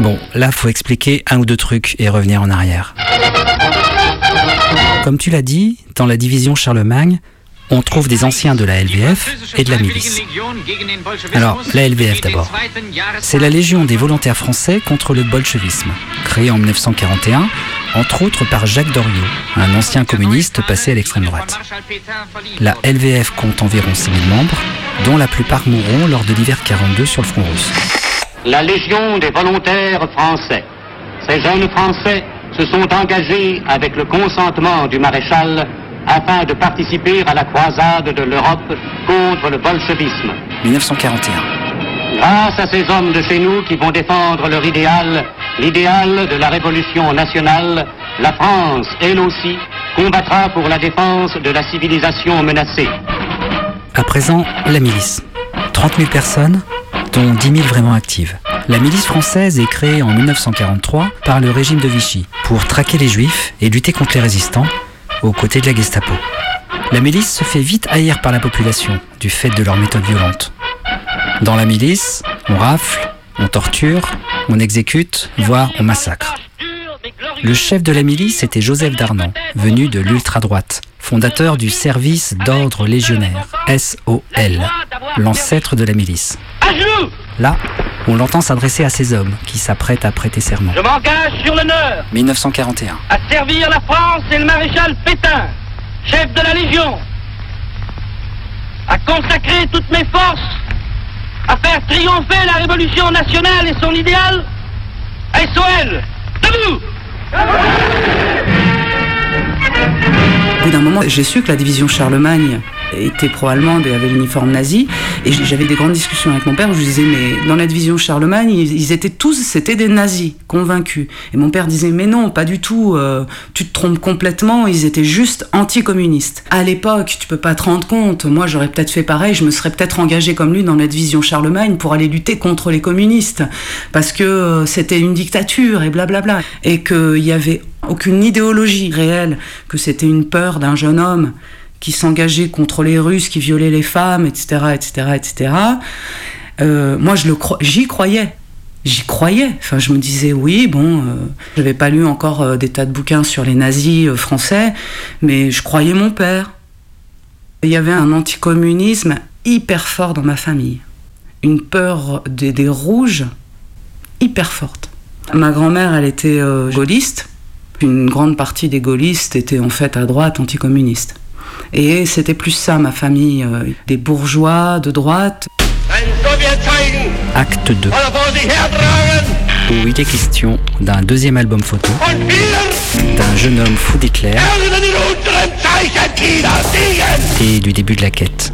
Bon, là, faut expliquer un ou deux trucs et revenir en arrière. Comme tu l'as dit, dans la division Charlemagne, on trouve des anciens de la LVF et de la milice. Alors, la LVF d'abord. C'est la Légion des volontaires français contre le bolchevisme, créée en 1941, entre autres par Jacques Doriot, un ancien communiste passé à l'extrême droite. La LVF compte environ 6000 membres, dont la plupart mourront lors de l'hiver 42 sur le front russe. La Légion des volontaires français. Ces jeunes Français se sont engagés avec le consentement du maréchal afin de participer à la croisade de l'Europe contre le bolchevisme. 1941. Grâce à ces hommes de chez nous qui vont défendre leur idéal, l'idéal de la révolution nationale, la France, elle aussi, combattra pour la défense de la civilisation menacée. À présent, la milice. 30 000 personnes, dont 10 000 vraiment actives. La milice française est créée en 1943 par le régime de Vichy pour traquer les juifs et lutter contre les résistants aux côtés de la Gestapo. La milice se fait vite haïr par la population du fait de leurs méthodes violentes. Dans la milice, on rafle, on torture, on exécute, voire on massacre. Le chef de la milice était Joseph Darnan, venu de l'ultra-droite, fondateur du service d'ordre légionnaire, SOL, l'ancêtre de la milice. Là, on l'entend s'adresser à ces hommes qui s'apprêtent à prêter serment. Je m'engage sur l'honneur 1941. à servir la France et le maréchal Pétain, chef de la Légion, à consacrer toutes mes forces, à faire triompher la révolution nationale et son idéal. SOL, debout Au bout d'un moment, j'ai su que la division Charlemagne était pro-allemande et avait l'uniforme nazi. Et j'avais des grandes discussions avec mon père où je disais, mais dans la division Charlemagne, ils, étaient tous, c'était des nazis, convaincus. Et mon père disait, mais non, pas du tout, euh, tu te trompes complètement, ils étaient juste anticommunistes. À l'époque, tu peux pas te rendre compte, moi j'aurais peut-être fait pareil, je me serais peut-être engagé comme lui dans la division Charlemagne pour aller lutter contre les communistes. Parce que euh, c'était une dictature et blablabla. Et qu'il y avait aucune idéologie réelle, que c'était une peur d'un jeune homme qui s'engageait contre les Russes, qui violaient les femmes, etc., etc., etc. Moi, je le cro- j'y croyais. J'y croyais. Enfin, je me disais, oui, bon, euh, j'avais pas lu encore euh, des tas de bouquins sur les nazis euh, français, mais je croyais mon père. Il y avait un anticommunisme hyper fort dans ma famille. Une peur des, des rouges hyper forte. Ma grand-mère, elle était euh, gaulliste. Une grande partie des gaullistes étaient en fait à droite, anticommunistes. Et c'était plus ça, ma famille, euh, des bourgeois de droite. Acte 2. Où il est question d'un deuxième album photo, d'un jeune homme fou d'Hitler et du début de la quête.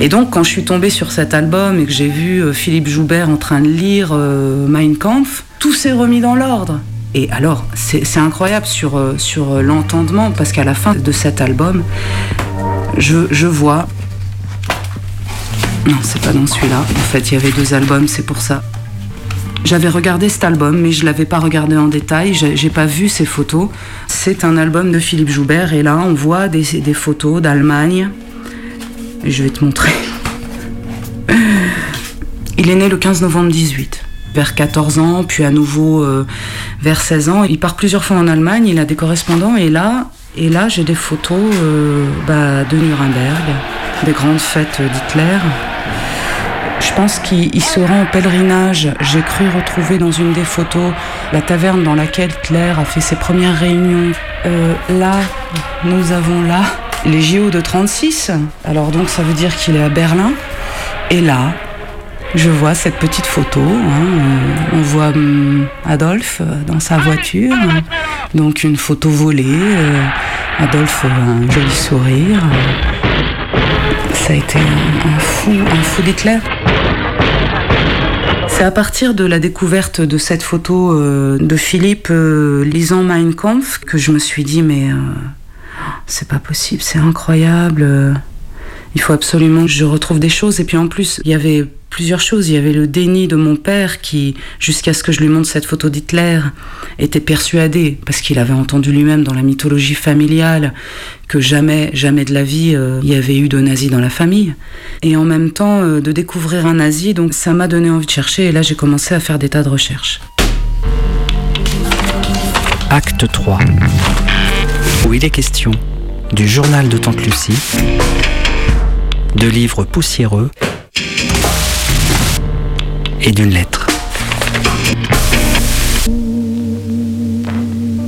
Et donc, quand je suis tombée sur cet album et que j'ai vu euh, Philippe Joubert en train de lire euh, Mein Kampf, tout s'est remis dans l'ordre. Et alors, c'est incroyable sur, euh, sur euh, l'entendement, parce qu'à la fin de cet album, je, je vois. Non, c'est pas dans celui-là. En fait, il y avait deux albums, c'est pour ça. J'avais regardé cet album, mais je l'avais pas regardé en détail. J'ai pas vu ces photos. C'est un album de Philippe Joubert, et là, on voit des, des photos d'Allemagne. Je vais te montrer. Il est né le 15 novembre 18. Vers 14 ans, puis à nouveau euh, vers 16 ans. Il part plusieurs fois en Allemagne, il a des correspondants, et là, j'ai des photos euh, bah, de Nuremberg, des grandes fêtes d'Hitler. Je pense qu'il il se rend au pèlerinage. J'ai cru retrouver dans une des photos la taverne dans laquelle Hitler a fait ses premières réunions. Euh, là, nous avons là les JO de 36. Alors donc ça veut dire qu'il est à Berlin. Et là, je vois cette petite photo. hein, euh, on voit hum, Adolphe euh, dans sa voiture. Donc une photo volée. euh, Adolphe a un joli sourire. Ça a été un, fou, un fou d'Hitler. C'est à partir de la découverte de cette photo euh, de Philippe euh, lisant Mein Kampf que je me suis dit mais euh, c'est pas possible, c'est incroyable. euh, il faut absolument que je retrouve des choses. Et puis en plus, il y avait plusieurs choses. Il y avait le déni de mon père qui, jusqu'à ce que je lui montre cette photo d'Hitler, était persuadé, parce qu'il avait entendu lui-même dans la mythologie familiale, que jamais, jamais de la vie, euh, il y avait eu de nazis dans la famille. Et en même temps, euh, de découvrir un nazi, donc ça m'a donné envie de chercher. Et là, j'ai commencé à faire des tas de recherches. Acte 3. Où il est question du journal de Tante Lucie, de livres poussiéreux et d'une lettre.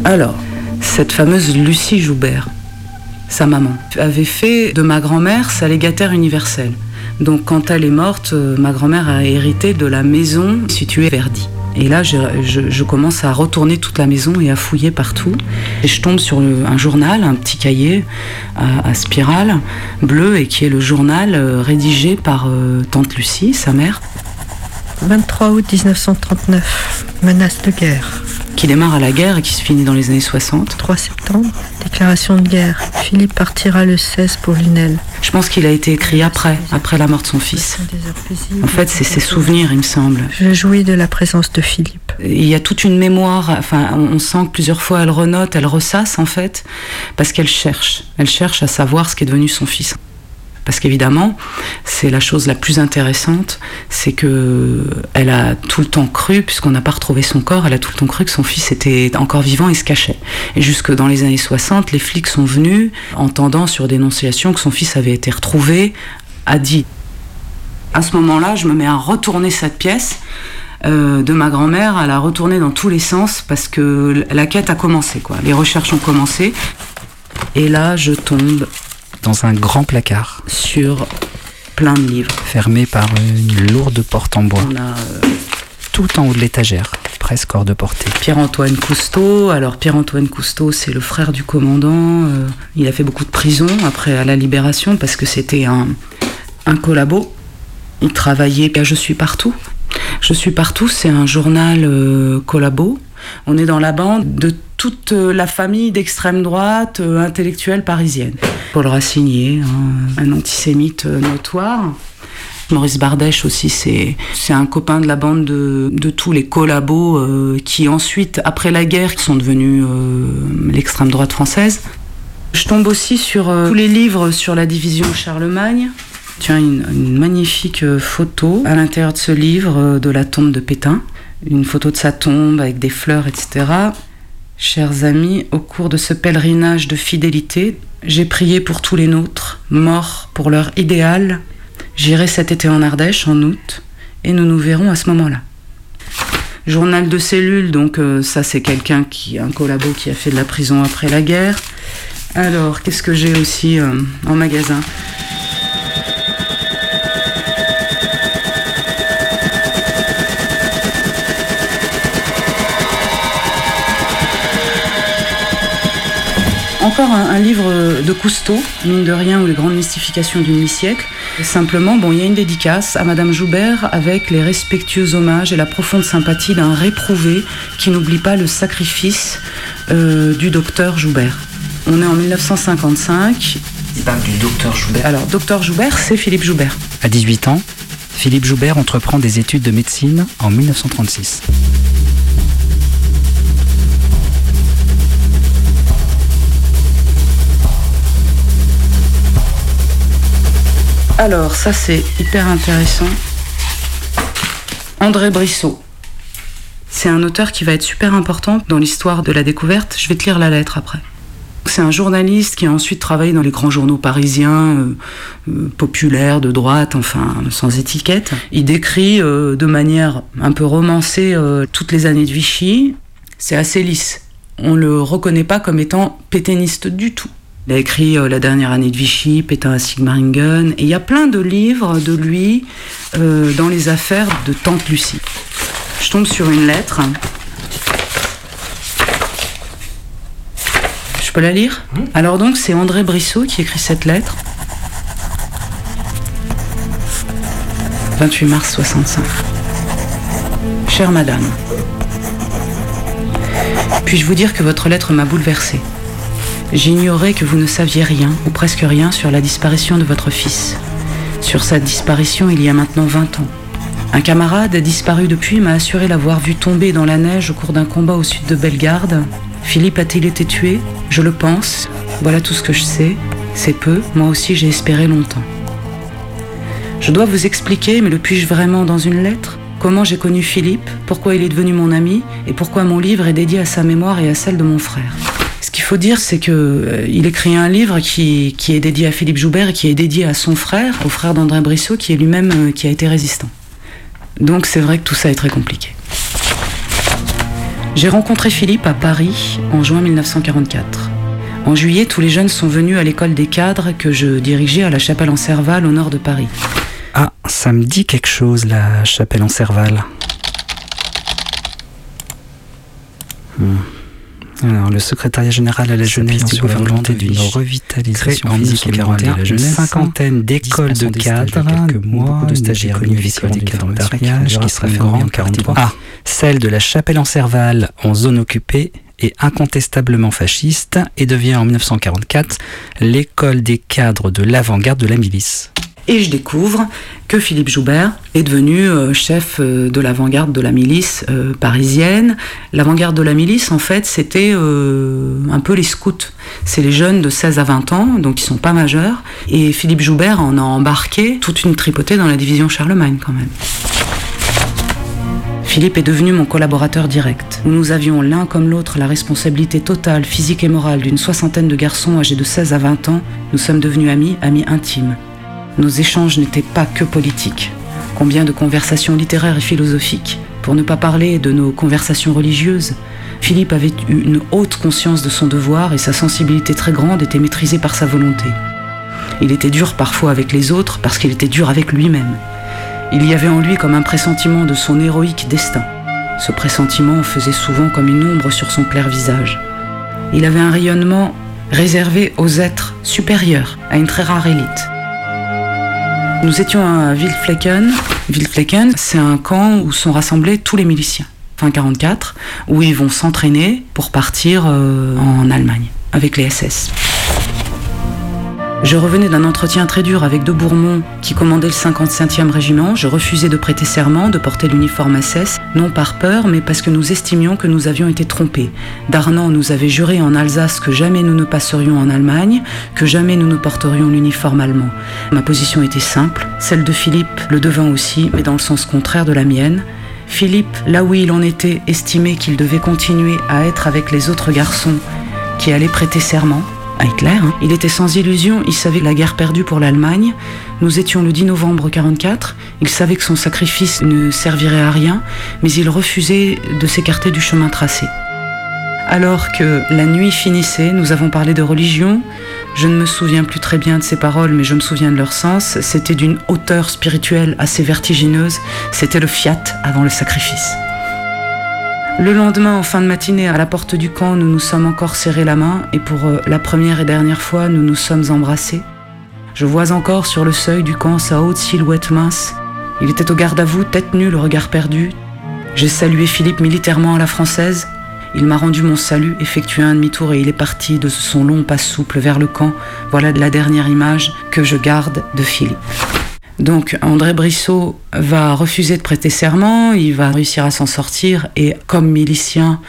Alors, cette fameuse Lucie Joubert, sa maman, avait fait de ma grand-mère sa légataire universelle. Donc quand elle est morte, euh, ma grand-mère a hérité de la maison située Verdi. Et là, je, commence à retourner toute la maison et à fouiller partout. Et je tombe sur un journal, un petit cahier à, spirale bleu, et qui est le journal euh, rédigé par euh, Tante Lucie, sa mère. 23 août 1939, menace de guerre. Qui démarre à la guerre et qui se finit dans les années 60. 3 septembre, déclaration de guerre. Philippe partira le 16 pour Lunel. Je pense qu'il a été écrit après, après la mort de son fils. En fait, c'est ses souvenirs, il me semble. Je jouis de la présence de Philippe. Il y a toute une mémoire, enfin, on on sent que plusieurs fois elle renote, elle ressasse en fait, parce qu'elle cherche. Elle cherche à savoir ce qu'est devenu son fils. Parce qu'évidemment, c'est la chose la plus intéressante, c'est que elle a tout le temps cru, puisqu'on n'a pas retrouvé son corps, elle a tout le temps cru que son fils était encore vivant et se cachait. Et jusque dans les années 60, les flics sont venus, entendant sur dénonciation que son fils avait été retrouvé, a dit. À ce moment-là, je me mets à retourner cette pièce euh, de ma grand-mère, à la retourner dans tous les sens, parce que la quête a commencé, quoi. Les recherches ont commencé. Et là, je tombe Dans un grand placard, sur plein de livres. fermé par une lourde porte en bois, On a euh, tout en haut de l'étagère, presque hors de portée. Pierre-Antoine Cousteau. Alors Pierre-Antoine Cousteau, c'est le frère du commandant. Euh, il a fait beaucoup de prison après à la libération parce que c'était un, un collabo. Il travaillait à Je suis partout. Je suis partout, c'est un journal euh, collabo. On est dans la bande de toute la famille d'extrême droite euh, intellectuelle parisienne. Paul Racinier, hein, un antisémite euh, notoire. Maurice Bardèche aussi, c'est un copain de la bande de, de tous les collabos euh, qui ensuite, après la guerre, sont devenus l'extrême droite française. Je tombe aussi sur tous les livres sur la division Charlemagne. Tiens, une, une magnifique photo à l'intérieur de ce livre de la tombe de Pétain. Une photo de sa tombe avec des fleurs, etc. Chers amis, au cours de ce pèlerinage de fidélité, j'ai prié pour tous les nôtres, morts pour leur idéal. J'irai cet été en Ardèche, en août, et nous nous verrons à ce moment-là. Journal de cellule, donc euh, ça c'est quelqu'un qui, un collabo qui a fait de la prison après la guerre. Alors, qu'est-ce que j'ai aussi euh, en magasin? Encore un, un livre de Cousteau, mine de rien, ou les grandes mystifications du demi-siècle. Simplement, bon, il y a une dédicace à Madame Joubert avec les respectueux hommages et la profonde sympathie d'un réprouvé qui n'oublie pas le sacrifice euh, du docteur Joubert. On est en 1955. Il parle du docteur Joubert. Alors, docteur Joubert, c'est Philippe Joubert. À 18 ans, Philippe Joubert entreprend des études de médecine en 1936. Alors, ça c'est hyper intéressant. André Brissot. C'est un auteur qui va être super important dans l'histoire de la découverte. Je vais te lire la lettre après. C'est un journaliste qui a ensuite travaillé dans les grands journaux parisiens, euh, euh, populaires, de droite, enfin, sans étiquette. Il décrit euh, de manière un peu romancée toutes les années de Vichy. C'est assez lisse. On le reconnaît pas comme étant pétainiste du tout. Il a écrit euh, La dernière année de Vichy, Pétain à Sigmaringen, et il y a plein de livres de lui euh, dans les affaires de Tante Lucie. Je tombe sur une lettre. Je peux la lire? Alors donc, c'est André Brissot qui écrit cette lettre. 28 mars 65. Chère madame, puis-je vous dire que votre lettre m'a bouleversée? J'ignorais que vous ne saviez rien, ou presque rien, sur la disparition de votre fils. Sur sa disparition il y a maintenant 20 ans. Un camarade, disparu depuis, m'a assuré l'avoir vu tomber dans la neige au cours d'un combat au sud de Bellegarde. Philippe a-t-il été tué? Je le pense. Voilà tout ce que je sais. C'est peu, moi aussi j'ai espéré longtemps. Je dois vous expliquer, mais le puis-je vraiment dans une lettre? Comment j'ai connu Philippe, pourquoi il est devenu mon ami, et pourquoi mon livre est dédié à sa mémoire et à celle de mon frère? Faut dire, c'est que euh, il écrit un livre qui, qui est dédié à Philippe Joubert et qui est dédié à son frère, au frère d'André Brissot, qui est lui-même euh, qui a été résistant. Donc c'est vrai que tout ça est très compliqué. J'ai rencontré Philippe à Paris en juin 1944. En juillet, tous les jeunes sont venus à l'école des cadres que je dirigeais à la chapelle en Serval au nord de Paris. Ah, ça me dit quelque chose, la chapelle en Serval. Hmm. Alors, le secrétariat général à la jeunesse du gouvernement d'une revitalisation en musique et morale de la jeunesse, une cinquantaine d'écoles de cadres, mois, de stagiaires l'école des cadres d'Ariage qui sera fermée en 43. Ah, celle de la chapelle en Serval en zone occupée est incontestablement fasciste et devient en 1944 l'école des cadres de l'avant-garde de la milice. Et je découvre que Philippe Joubert est devenu euh, chef euh, de l'avant-garde de la milice euh, parisienne. L'avant-garde de la milice, en fait, c'était un peu les scouts. C'est les jeunes de 16 à 20 ans, donc ils sont pas majeurs. Et Philippe Joubert en a embarqué toute une tripotée dans la division Charlemagne, quand même. Philippe est devenu mon collaborateur direct. Nous avions l'un comme l'autre la responsabilité totale, physique et morale d'une soixantaine de garçons âgés de 16 à 20 ans. Nous sommes devenus amis, amis intimes. Nos échanges n'étaient pas que politiques. Combien de conversations littéraires et philosophiques, pour ne pas parler de nos conversations religieuses. Philippe avait eu une haute conscience de son devoir et sa sensibilité très grande était maîtrisée par sa volonté. Il était dur parfois avec les autres parce qu'il était dur avec lui-même. Il y avait en lui comme un pressentiment de son héroïque destin. Ce pressentiment faisait souvent comme une ombre sur son clair visage. Il avait un rayonnement réservé aux êtres supérieurs, à une très rare élite. Nous étions à Wildflecken. Wildflecken, c'est un camp où sont rassemblés tous les miliciens, fin 44, où ils vont s'entraîner pour partir euh, en Allemagne avec les SS. Je revenais d'un entretien très dur avec De Bourmont, qui commandait le 55e régiment. Je refusais de prêter serment, de porter l'uniforme SS, non par peur, mais parce que nous estimions que nous avions été trompés. Darnan nous avait juré en Alsace que jamais nous ne passerions en Allemagne, que jamais nous ne porterions l'uniforme allemand. Ma position était simple, celle de Philippe le devint aussi, mais dans le sens contraire de la mienne. Philippe, là où il en était, estimait qu'il devait continuer à être avec les autres garçons qui allaient prêter serment Hitler. hein. Il était sans illusion, il savait la guerre perdue pour l'Allemagne. Nous étions le 10 novembre 44. Il savait que son sacrifice ne servirait à rien, mais il refusait de s'écarter du chemin tracé. Alors que la nuit finissait, nous avons parlé de religion. Je ne me souviens plus très bien de ces paroles, mais je me souviens de leur sens. C'était d'une hauteur spirituelle assez vertigineuse. C'était le fiat avant le sacrifice. Le lendemain, en fin de matinée, à la porte du camp, nous nous sommes encore serrés la main et pour euh, la première et dernière fois, nous nous sommes embrassés. Je vois encore sur le seuil du camp sa haute silhouette mince. Il était au garde à vous, tête nue, le regard perdu. J'ai salué Philippe militairement à la française. Il m'a rendu mon salut, effectué un demi-tour et il est parti de son long pas souple vers le camp. Voilà la dernière image que je garde de Philippe. Donc André Brissot va refuser de prêter serment, il va réussir à s'en sortir et comme milicien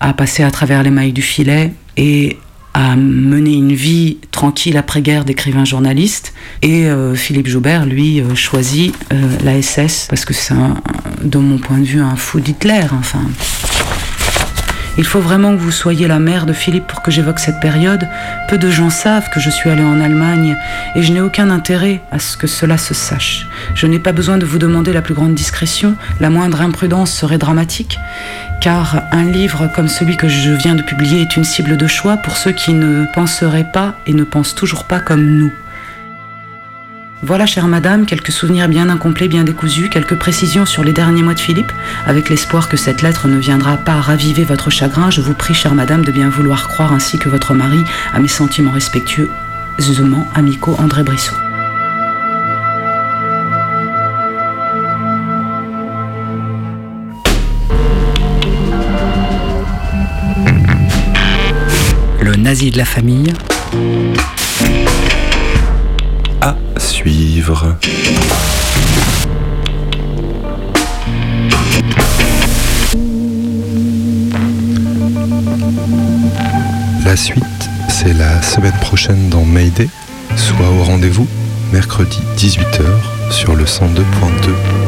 à passer à travers les mailles du filet et à mener une vie tranquille après-guerre d'écrivain journaliste. Et euh, Philippe Joubert, lui, euh, choisit euh, la SS parce que c'est, de mon point de vue, un fou d'Hitler. Enfin, il faut vraiment que vous soyez la mère de Philippe pour que j'évoque cette période. Peu de gens savent que je suis allée en Allemagne et je n'ai aucun intérêt à ce que cela se sache. Je n'ai pas besoin de vous demander la plus grande discrétion, la moindre imprudence serait dramatique, car un livre comme celui que je viens de publier est une cible de choix pour ceux qui ne penseraient pas et ne pensent toujours pas comme nous. Voilà, chère madame, quelques souvenirs bien incomplets, bien décousus, quelques précisions sur les derniers mois de Philippe. Avec l'espoir que cette lettre ne viendra pas raviver votre chagrin, je vous prie, chère madame, de bien vouloir croire ainsi que votre mari à mes sentiments respectueusement amicaux André Brissot. Le nazi de la famille. La suite, c'est la semaine prochaine dans Mayday, soit au rendez-vous, mercredi 18h sur le 102.2.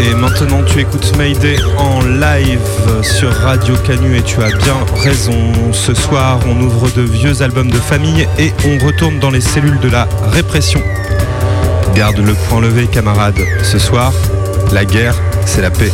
Et maintenant tu écoutes Mayday en live sur Radio Canu et tu as bien raison. Ce soir on ouvre de vieux albums de famille et on retourne dans les cellules de la répression. Garde le point levé camarade. Ce soir, la guerre, c'est la paix.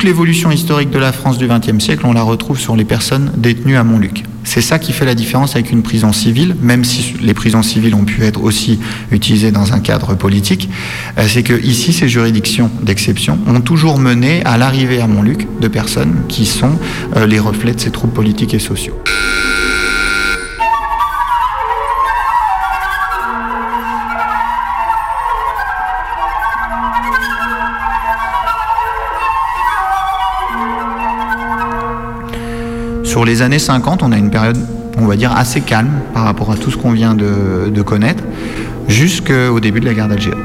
Toute l'évolution historique de la France du XXe siècle, on la retrouve sur les personnes détenues à Montluc. C'est ça qui fait la différence avec une prison civile, même si les prisons civiles ont pu être aussi utilisées dans un cadre politique. Euh, C'est que ici, ces juridictions d'exception ont toujours mené à l'arrivée à Montluc de personnes qui sont euh, les reflets de ces troubles politiques et sociaux. Les années 50, on a une période, on va dire, assez calme par rapport à tout ce qu'on vient de, connaître, jusqu'au début de la guerre d'Algérie.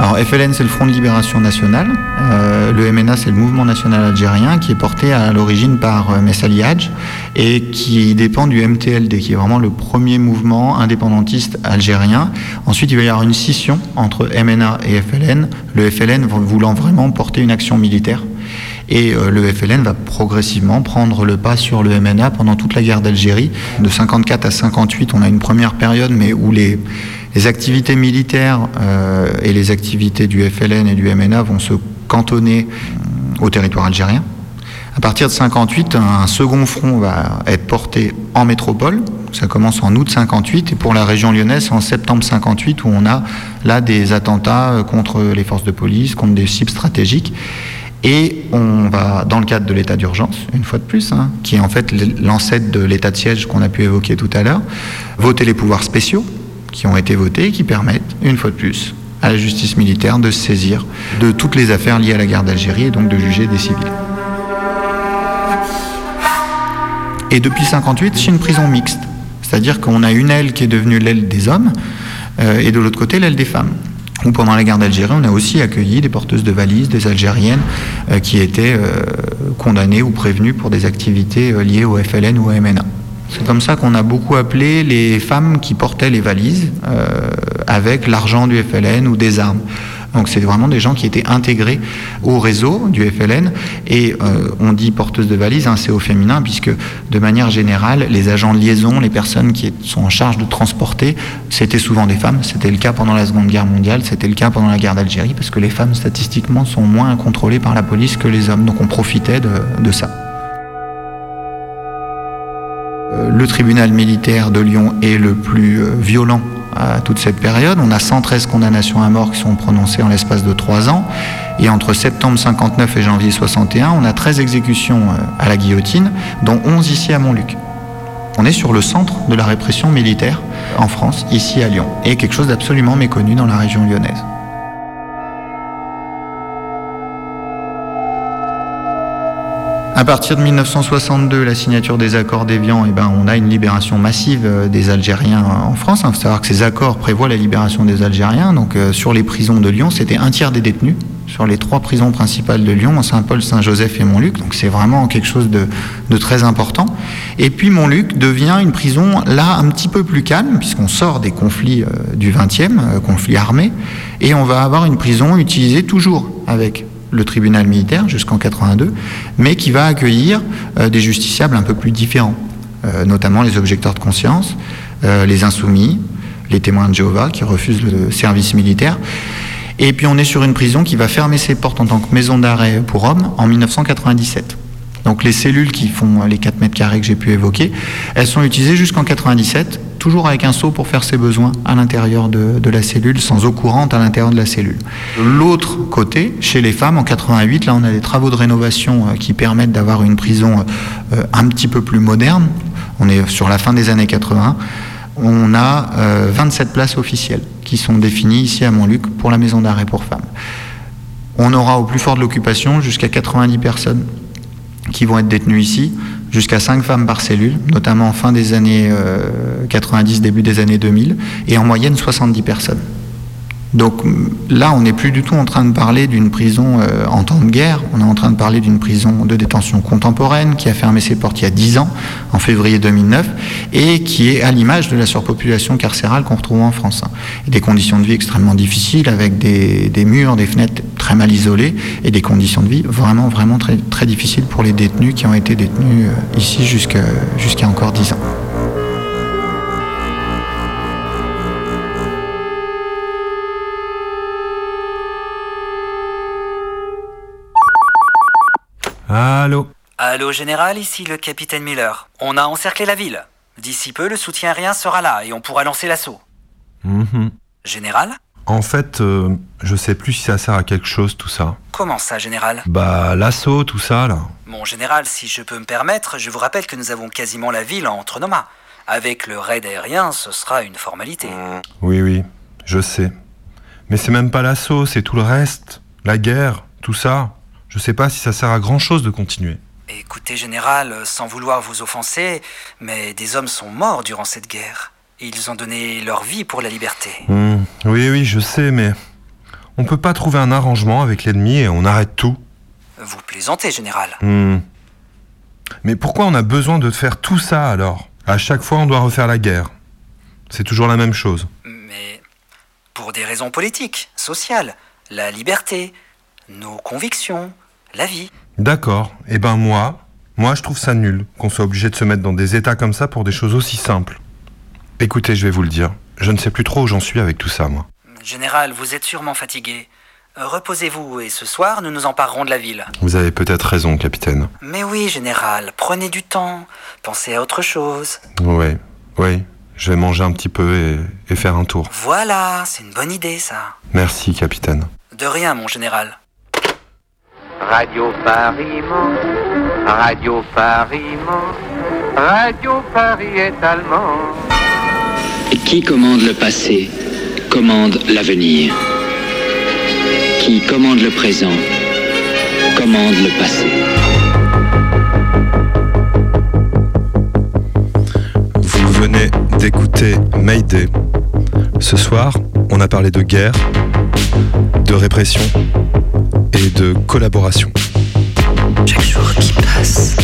Alors FLN c'est le Front de Libération Nationale, Euh, le MNA c'est le Mouvement National Algérien qui est porté à l'origine par euh, Messali Hadj et qui dépend du MTLD qui est vraiment le premier mouvement indépendantiste algérien. Ensuite il va y avoir une scission entre MNA et FLN, le FLN voulant vraiment porter une action militaire. Et euh, le FLN va progressivement prendre le pas sur le MNA pendant toute la guerre d'Algérie. De 54 à 58, on a une première période, mais où les, activités militaires euh, et les activités du FLN et du MNA vont se cantonner euh, au territoire algérien. À partir de 58, un second front va être porté en métropole. Ça commence en août 58 et pour la région lyonnaise, en septembre 58 où on a là des attentats euh, contre les forces de police, contre des cibles stratégiques. Et on va, dans le cadre de l'état d'urgence, une fois de plus, hein, qui est en fait l'ancêtre de l'état de siège qu'on a pu évoquer tout à l'heure, voter les pouvoirs spéciaux qui ont été votés qui permettent, une fois de plus, à la justice militaire de se saisir de toutes les affaires liées à la guerre d'Algérie et donc de juger des civils. Et depuis 58, c'est une prison mixte. C'est-à-dire qu'on a une aile qui est devenue l'aile des hommes euh, et de l'autre côté l'aile des femmes. Ou pendant la guerre d'Algérie, on a aussi accueilli des porteuses de valises, des Algériennes euh, qui étaient euh, condamnées ou prévenues pour des activités liées au FLN ou au MNA. C'est comme ça qu'on a beaucoup appelé les femmes qui portaient les valises avec l'argent du FLN ou des armes. Donc c'est vraiment des gens qui étaient intégrés au réseau du FLN et euh, on dit porteuse de valises, hein, c'est au féminin puisque de manière générale les agents de liaison, les personnes qui sont en charge de transporter, c'était souvent des femmes. C'était le cas pendant la Seconde Guerre mondiale, c'était le cas pendant la guerre d'Algérie parce que les femmes statistiquement sont moins contrôlées par la police que les hommes. Donc on profitait de, de ça. Euh, Le tribunal militaire de Lyon est le plus euh, violent à toute cette période. On a 113 condamnations à mort qui sont prononcées en l'espace de trois ans. Et entre septembre 59 et janvier 61, on a 13 exécutions euh, à la guillotine, dont 11 ici à Montluc. On est sur le centre de la répression militaire en France, ici à Lyon, et quelque chose d'absolument méconnu dans la région lyonnaise. À partir de 1962, la signature des accords d'Évian, eh ben, on a une libération massive euh, des Algériens en France. Il faut savoir que ces accords prévoient la libération des Algériens. Donc, euh, sur les prisons de Lyon, c'était un tiers des détenus. Sur les trois prisons principales de Lyon, Saint-Paul, Saint-Joseph et Montluc. Donc, c'est vraiment quelque chose de, très important. Et puis, Montluc devient une prison, là, un petit peu plus calme, puisqu'on sort des conflits euh, du 20e, euh, conflits armés. Et on va avoir une prison utilisée toujours avec le tribunal militaire jusqu'en 82, mais qui va accueillir euh, des justiciables un peu plus différents, euh, notamment les objecteurs de conscience, euh, les insoumis, les témoins de Jéhovah qui refusent le service militaire. Et puis on est sur une prison qui va fermer ses portes en tant que maison d'arrêt pour hommes en 1997. Donc les cellules qui font les 4 mètres carrés que j'ai pu évoquer, elles sont utilisées jusqu'en 97, toujours avec un seau pour faire ses besoins à l'intérieur de, la cellule, sans eau courante à l'intérieur de la cellule. L'autre côté, chez les femmes, en 88, là on a des travaux de rénovation euh, qui permettent d'avoir une prison euh, un petit peu plus moderne. On est sur la fin des années 80. On a euh, 27 places officielles qui sont définies ici à Montluc pour la maison d'arrêt pour femmes. On aura au plus fort de l'occupation jusqu'à 90 personnes qui vont être détenues ici, jusqu'à 5 femmes par cellule, notamment en fin des années euh, 90, début des années 2000, et en moyenne 70 personnes. Donc là, on n'est plus du tout en train de parler d'une prison euh, en temps de guerre, on est en train de parler d'une prison de détention contemporaine qui a fermé ses portes il y a 10 ans, en février 2009, et qui est à l'image de la surpopulation carcérale qu'on retrouve en France. des conditions de vie extrêmement difficiles, avec des, murs, des fenêtres très mal isolées, et des conditions de vie vraiment, vraiment très, difficiles pour les détenus qui ont été détenus euh, ici jusqu'à jusqu'à encore 10 ans. Allô Allô général, ici le capitaine Miller. On a encerclé la ville. D'ici peu, le soutien aérien sera là et on pourra lancer l'assaut. Mhm. Général En fait, euh, je sais plus si ça sert à quelque chose tout ça. Comment ça, général? Bah, l'assaut, tout ça là. Mon général, si je peux me permettre, je vous rappelle que nous avons quasiment la ville entre nos mains. Avec le raid aérien, ce sera une formalité. Oui, oui, je sais. Mais c'est même pas l'assaut, c'est tout le reste. La guerre, tout ça. Je sais pas si ça sert à grand chose de continuer. Écoutez, général, sans vouloir vous offenser, mais des hommes sont morts durant cette guerre. Ils ont donné leur vie pour la liberté. Hmm, Oui, oui, je sais, mais on peut pas trouver un arrangement avec l'ennemi et on arrête tout. Vous plaisantez, général. Hmm. Mais pourquoi on a besoin de faire tout ça alors? À chaque fois, on doit refaire la guerre. C'est toujours la même chose. Mais pour des raisons politiques, sociales, la liberté, nos convictions, la vie. D'accord. Eh ben moi, moi je trouve ça nul qu'on soit obligé de se mettre dans des états comme ça pour des choses aussi simples. Écoutez, je vais vous le dire. Je ne sais plus trop où j'en suis avec tout ça, moi. Général, vous êtes sûrement fatigué. Reposez-vous et ce soir, nous nous emparerons de la ville. Vous avez peut-être raison, capitaine. Mais oui, général, prenez du temps. Pensez à autre chose. Ouais, ouais. Je vais manger un petit peu et, et faire un tour. Voilà, c'est une bonne idée, ça. Merci, capitaine. De rien, mon général. Radio Paris ment, Radio Paris ment, Radio Paris est allemand. Qui commande le passé commande l'avenir. Qui commande le présent commande le passé. Vous venez d'écouter Mayday. Ce soir, on a parlé de guerre, de répression et de collaboration. Chaque jour qui passe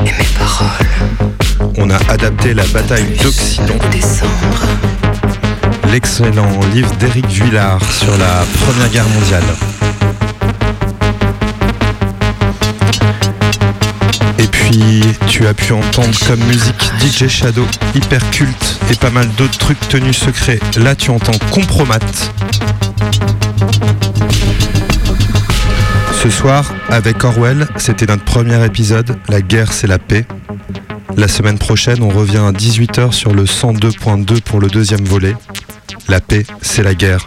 et mes paroles. On a adapté la bataille d'Occident, l'excellent livre d'Éric Vuillard sur la Première Guerre mondiale. Tu as pu entendre comme musique DJ Shadow, hyper culte et pas mal d'autres trucs tenus secrets. Là, tu entends Compromat. Ce soir, avec Orwell, c'était notre premier épisode, La guerre c'est la paix. La semaine prochaine, on revient à 18h sur le 102.2 pour le deuxième volet. La paix, c'est la guerre.